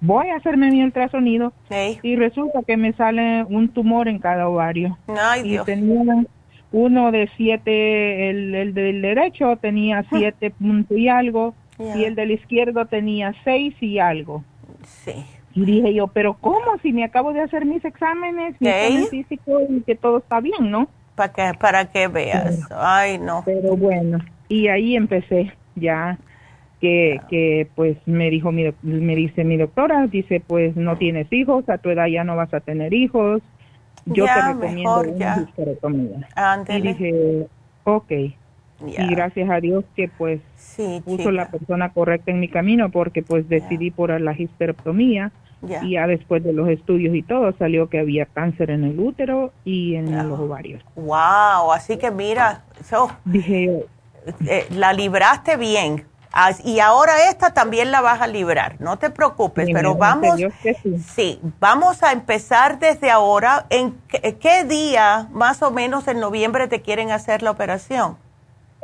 voy a hacerme mi ultrasonido. Sí. Y resulta que me sale un tumor en cada ovario. Ay, y Dios. tenía uno de siete, el, el del derecho tenía ah. siete puntos y algo, y el del izquierdo tenía seis y algo. Sí. Y dije yo, pero ¿cómo? Si me acabo de hacer mis exámenes, mi examen físico y que todo está bien, ¿no? Para que, para que veas. Ay, no. Pero bueno, y ahí empecé ya que, que pues me dijo mi, me dice mi doctora, dice pues no tienes hijos, a tu edad ya no vas a tener hijos, yo te recomiendo una Y dije, ok. Y gracias a Dios que pues puso la persona correcta en mi camino porque pues decidí por la histerectomía y ya después de los estudios y todo salió que había cáncer en el útero y en los ovarios. Wow, así que mira, dije eh, la libraste bien y ahora esta también la vas a librar, no te preocupes, pero vamos, sí. vamos a empezar desde ahora. ¿En qué, día más o menos en noviembre te quieren hacer la operación?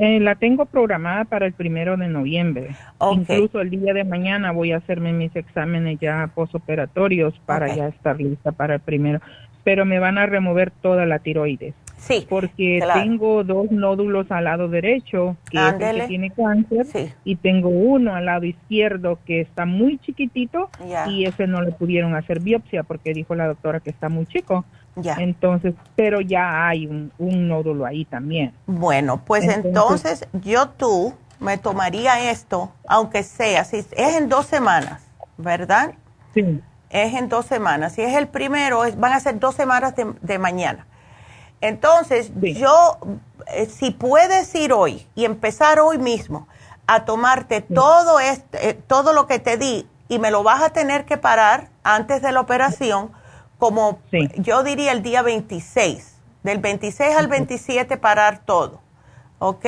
Eh, la tengo programada para el primero de noviembre. Incluso el día de mañana voy a hacerme mis exámenes ya posoperatorios para ya estar lista para el primero. Pero me van a remover toda la tiroides. Sí. Porque tengo dos nódulos al lado derecho, que es el que tiene cáncer, y tengo uno al lado izquierdo que está muy chiquitito y ese no le pudieron hacer biopsia porque dijo la doctora que está muy chico. Ya. Entonces, pero ya hay un, nódulo ahí también. Bueno, pues entonces, yo tú me tomaría esto, aunque sea, si es en dos semanas, ¿verdad? Sí. Es en dos semanas. Si es el primero, van a ser dos semanas de mañana. Entonces, yo, eh, si puedes ir hoy y empezar hoy mismo a tomarte todo, este, eh, todo lo que te di y me lo vas a tener que parar antes de la operación, como yo diría el día 26, Del 26 al 27 parar todo. ¿Ok?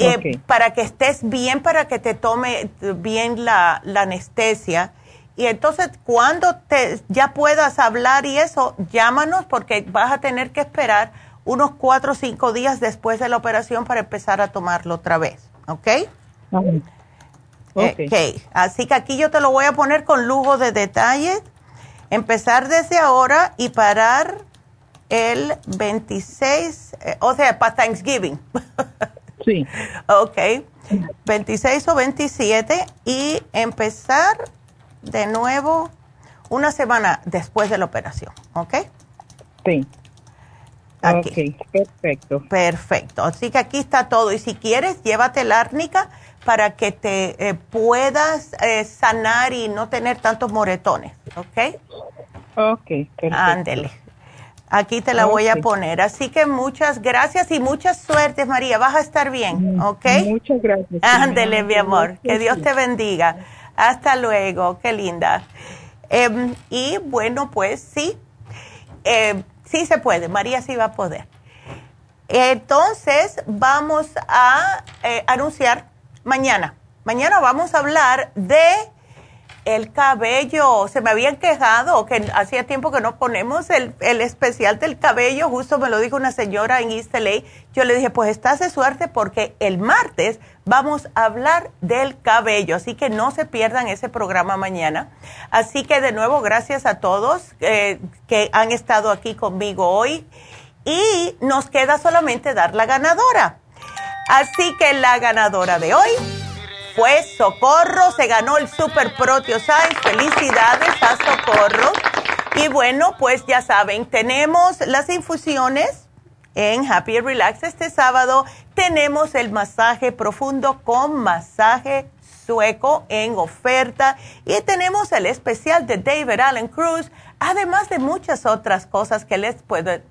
Eh, para que estés bien, para que te tome bien la, anestesia. Y entonces, cuando te, ya puedas hablar y eso, llámanos porque vas a tener que esperar unos cuatro o cinco días después de la operación para empezar a tomarlo otra vez. ¿Ok? Ok. Así que aquí yo te lo voy a poner con lujo de detalles. Empezar desde ahora y parar el 26, eh, o sea, para Thanksgiving. Sí. ok. 26 o 27 y empezar de nuevo una semana después de la operación, ¿ok? Sí. Aquí. perfecto. Perfecto. Así que aquí está todo. Y si quieres, llévate la árnica para que te eh, puedas eh, sanar y no tener tantos moretones, ¿ok? Ok. Ándele. Aquí te la voy a poner. Así que muchas gracias y muchas suertes, María. Vas a estar bien, mm, ¿ok? Muchas gracias. Ándele, mi amor. Que Dios te bendiga. Hasta luego. Qué linda. Em, y bueno, pues sí, em, sí se puede. María sí va a poder. Entonces, vamos a eh, anunciar mañana. Mañana vamos a hablar de el cabello, se me habían quejado que hacía tiempo que no ponemos el, especial del cabello, justo me lo dijo una señora en East LA. Yo le dije, pues estás de suerte porque el martes vamos a hablar del cabello, así que no se pierdan ese programa mañana. Así que de nuevo, gracias a todos eh, que han estado aquí conmigo hoy y nos queda solamente dar la ganadora. Así que la ganadora de hoy fue Socorro, se ganó el Super Proteoscience. Felicidades a Socorro. Y bueno, pues ya saben, tenemos las infusiones en Happy Relax este sábado. Tenemos el masaje profundo con masaje sueco en oferta y tenemos el especial de David Allen Cruz, además de muchas otras cosas que les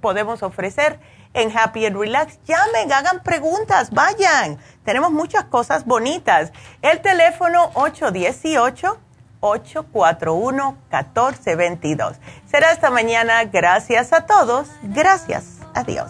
podemos ofrecer en Happy and Relax. Llamen, hagan preguntas, vayan. Tenemos muchas cosas bonitas. El teléfono 818-841-1422. Será esta mañana. Gracias a todos. Gracias. Adiós.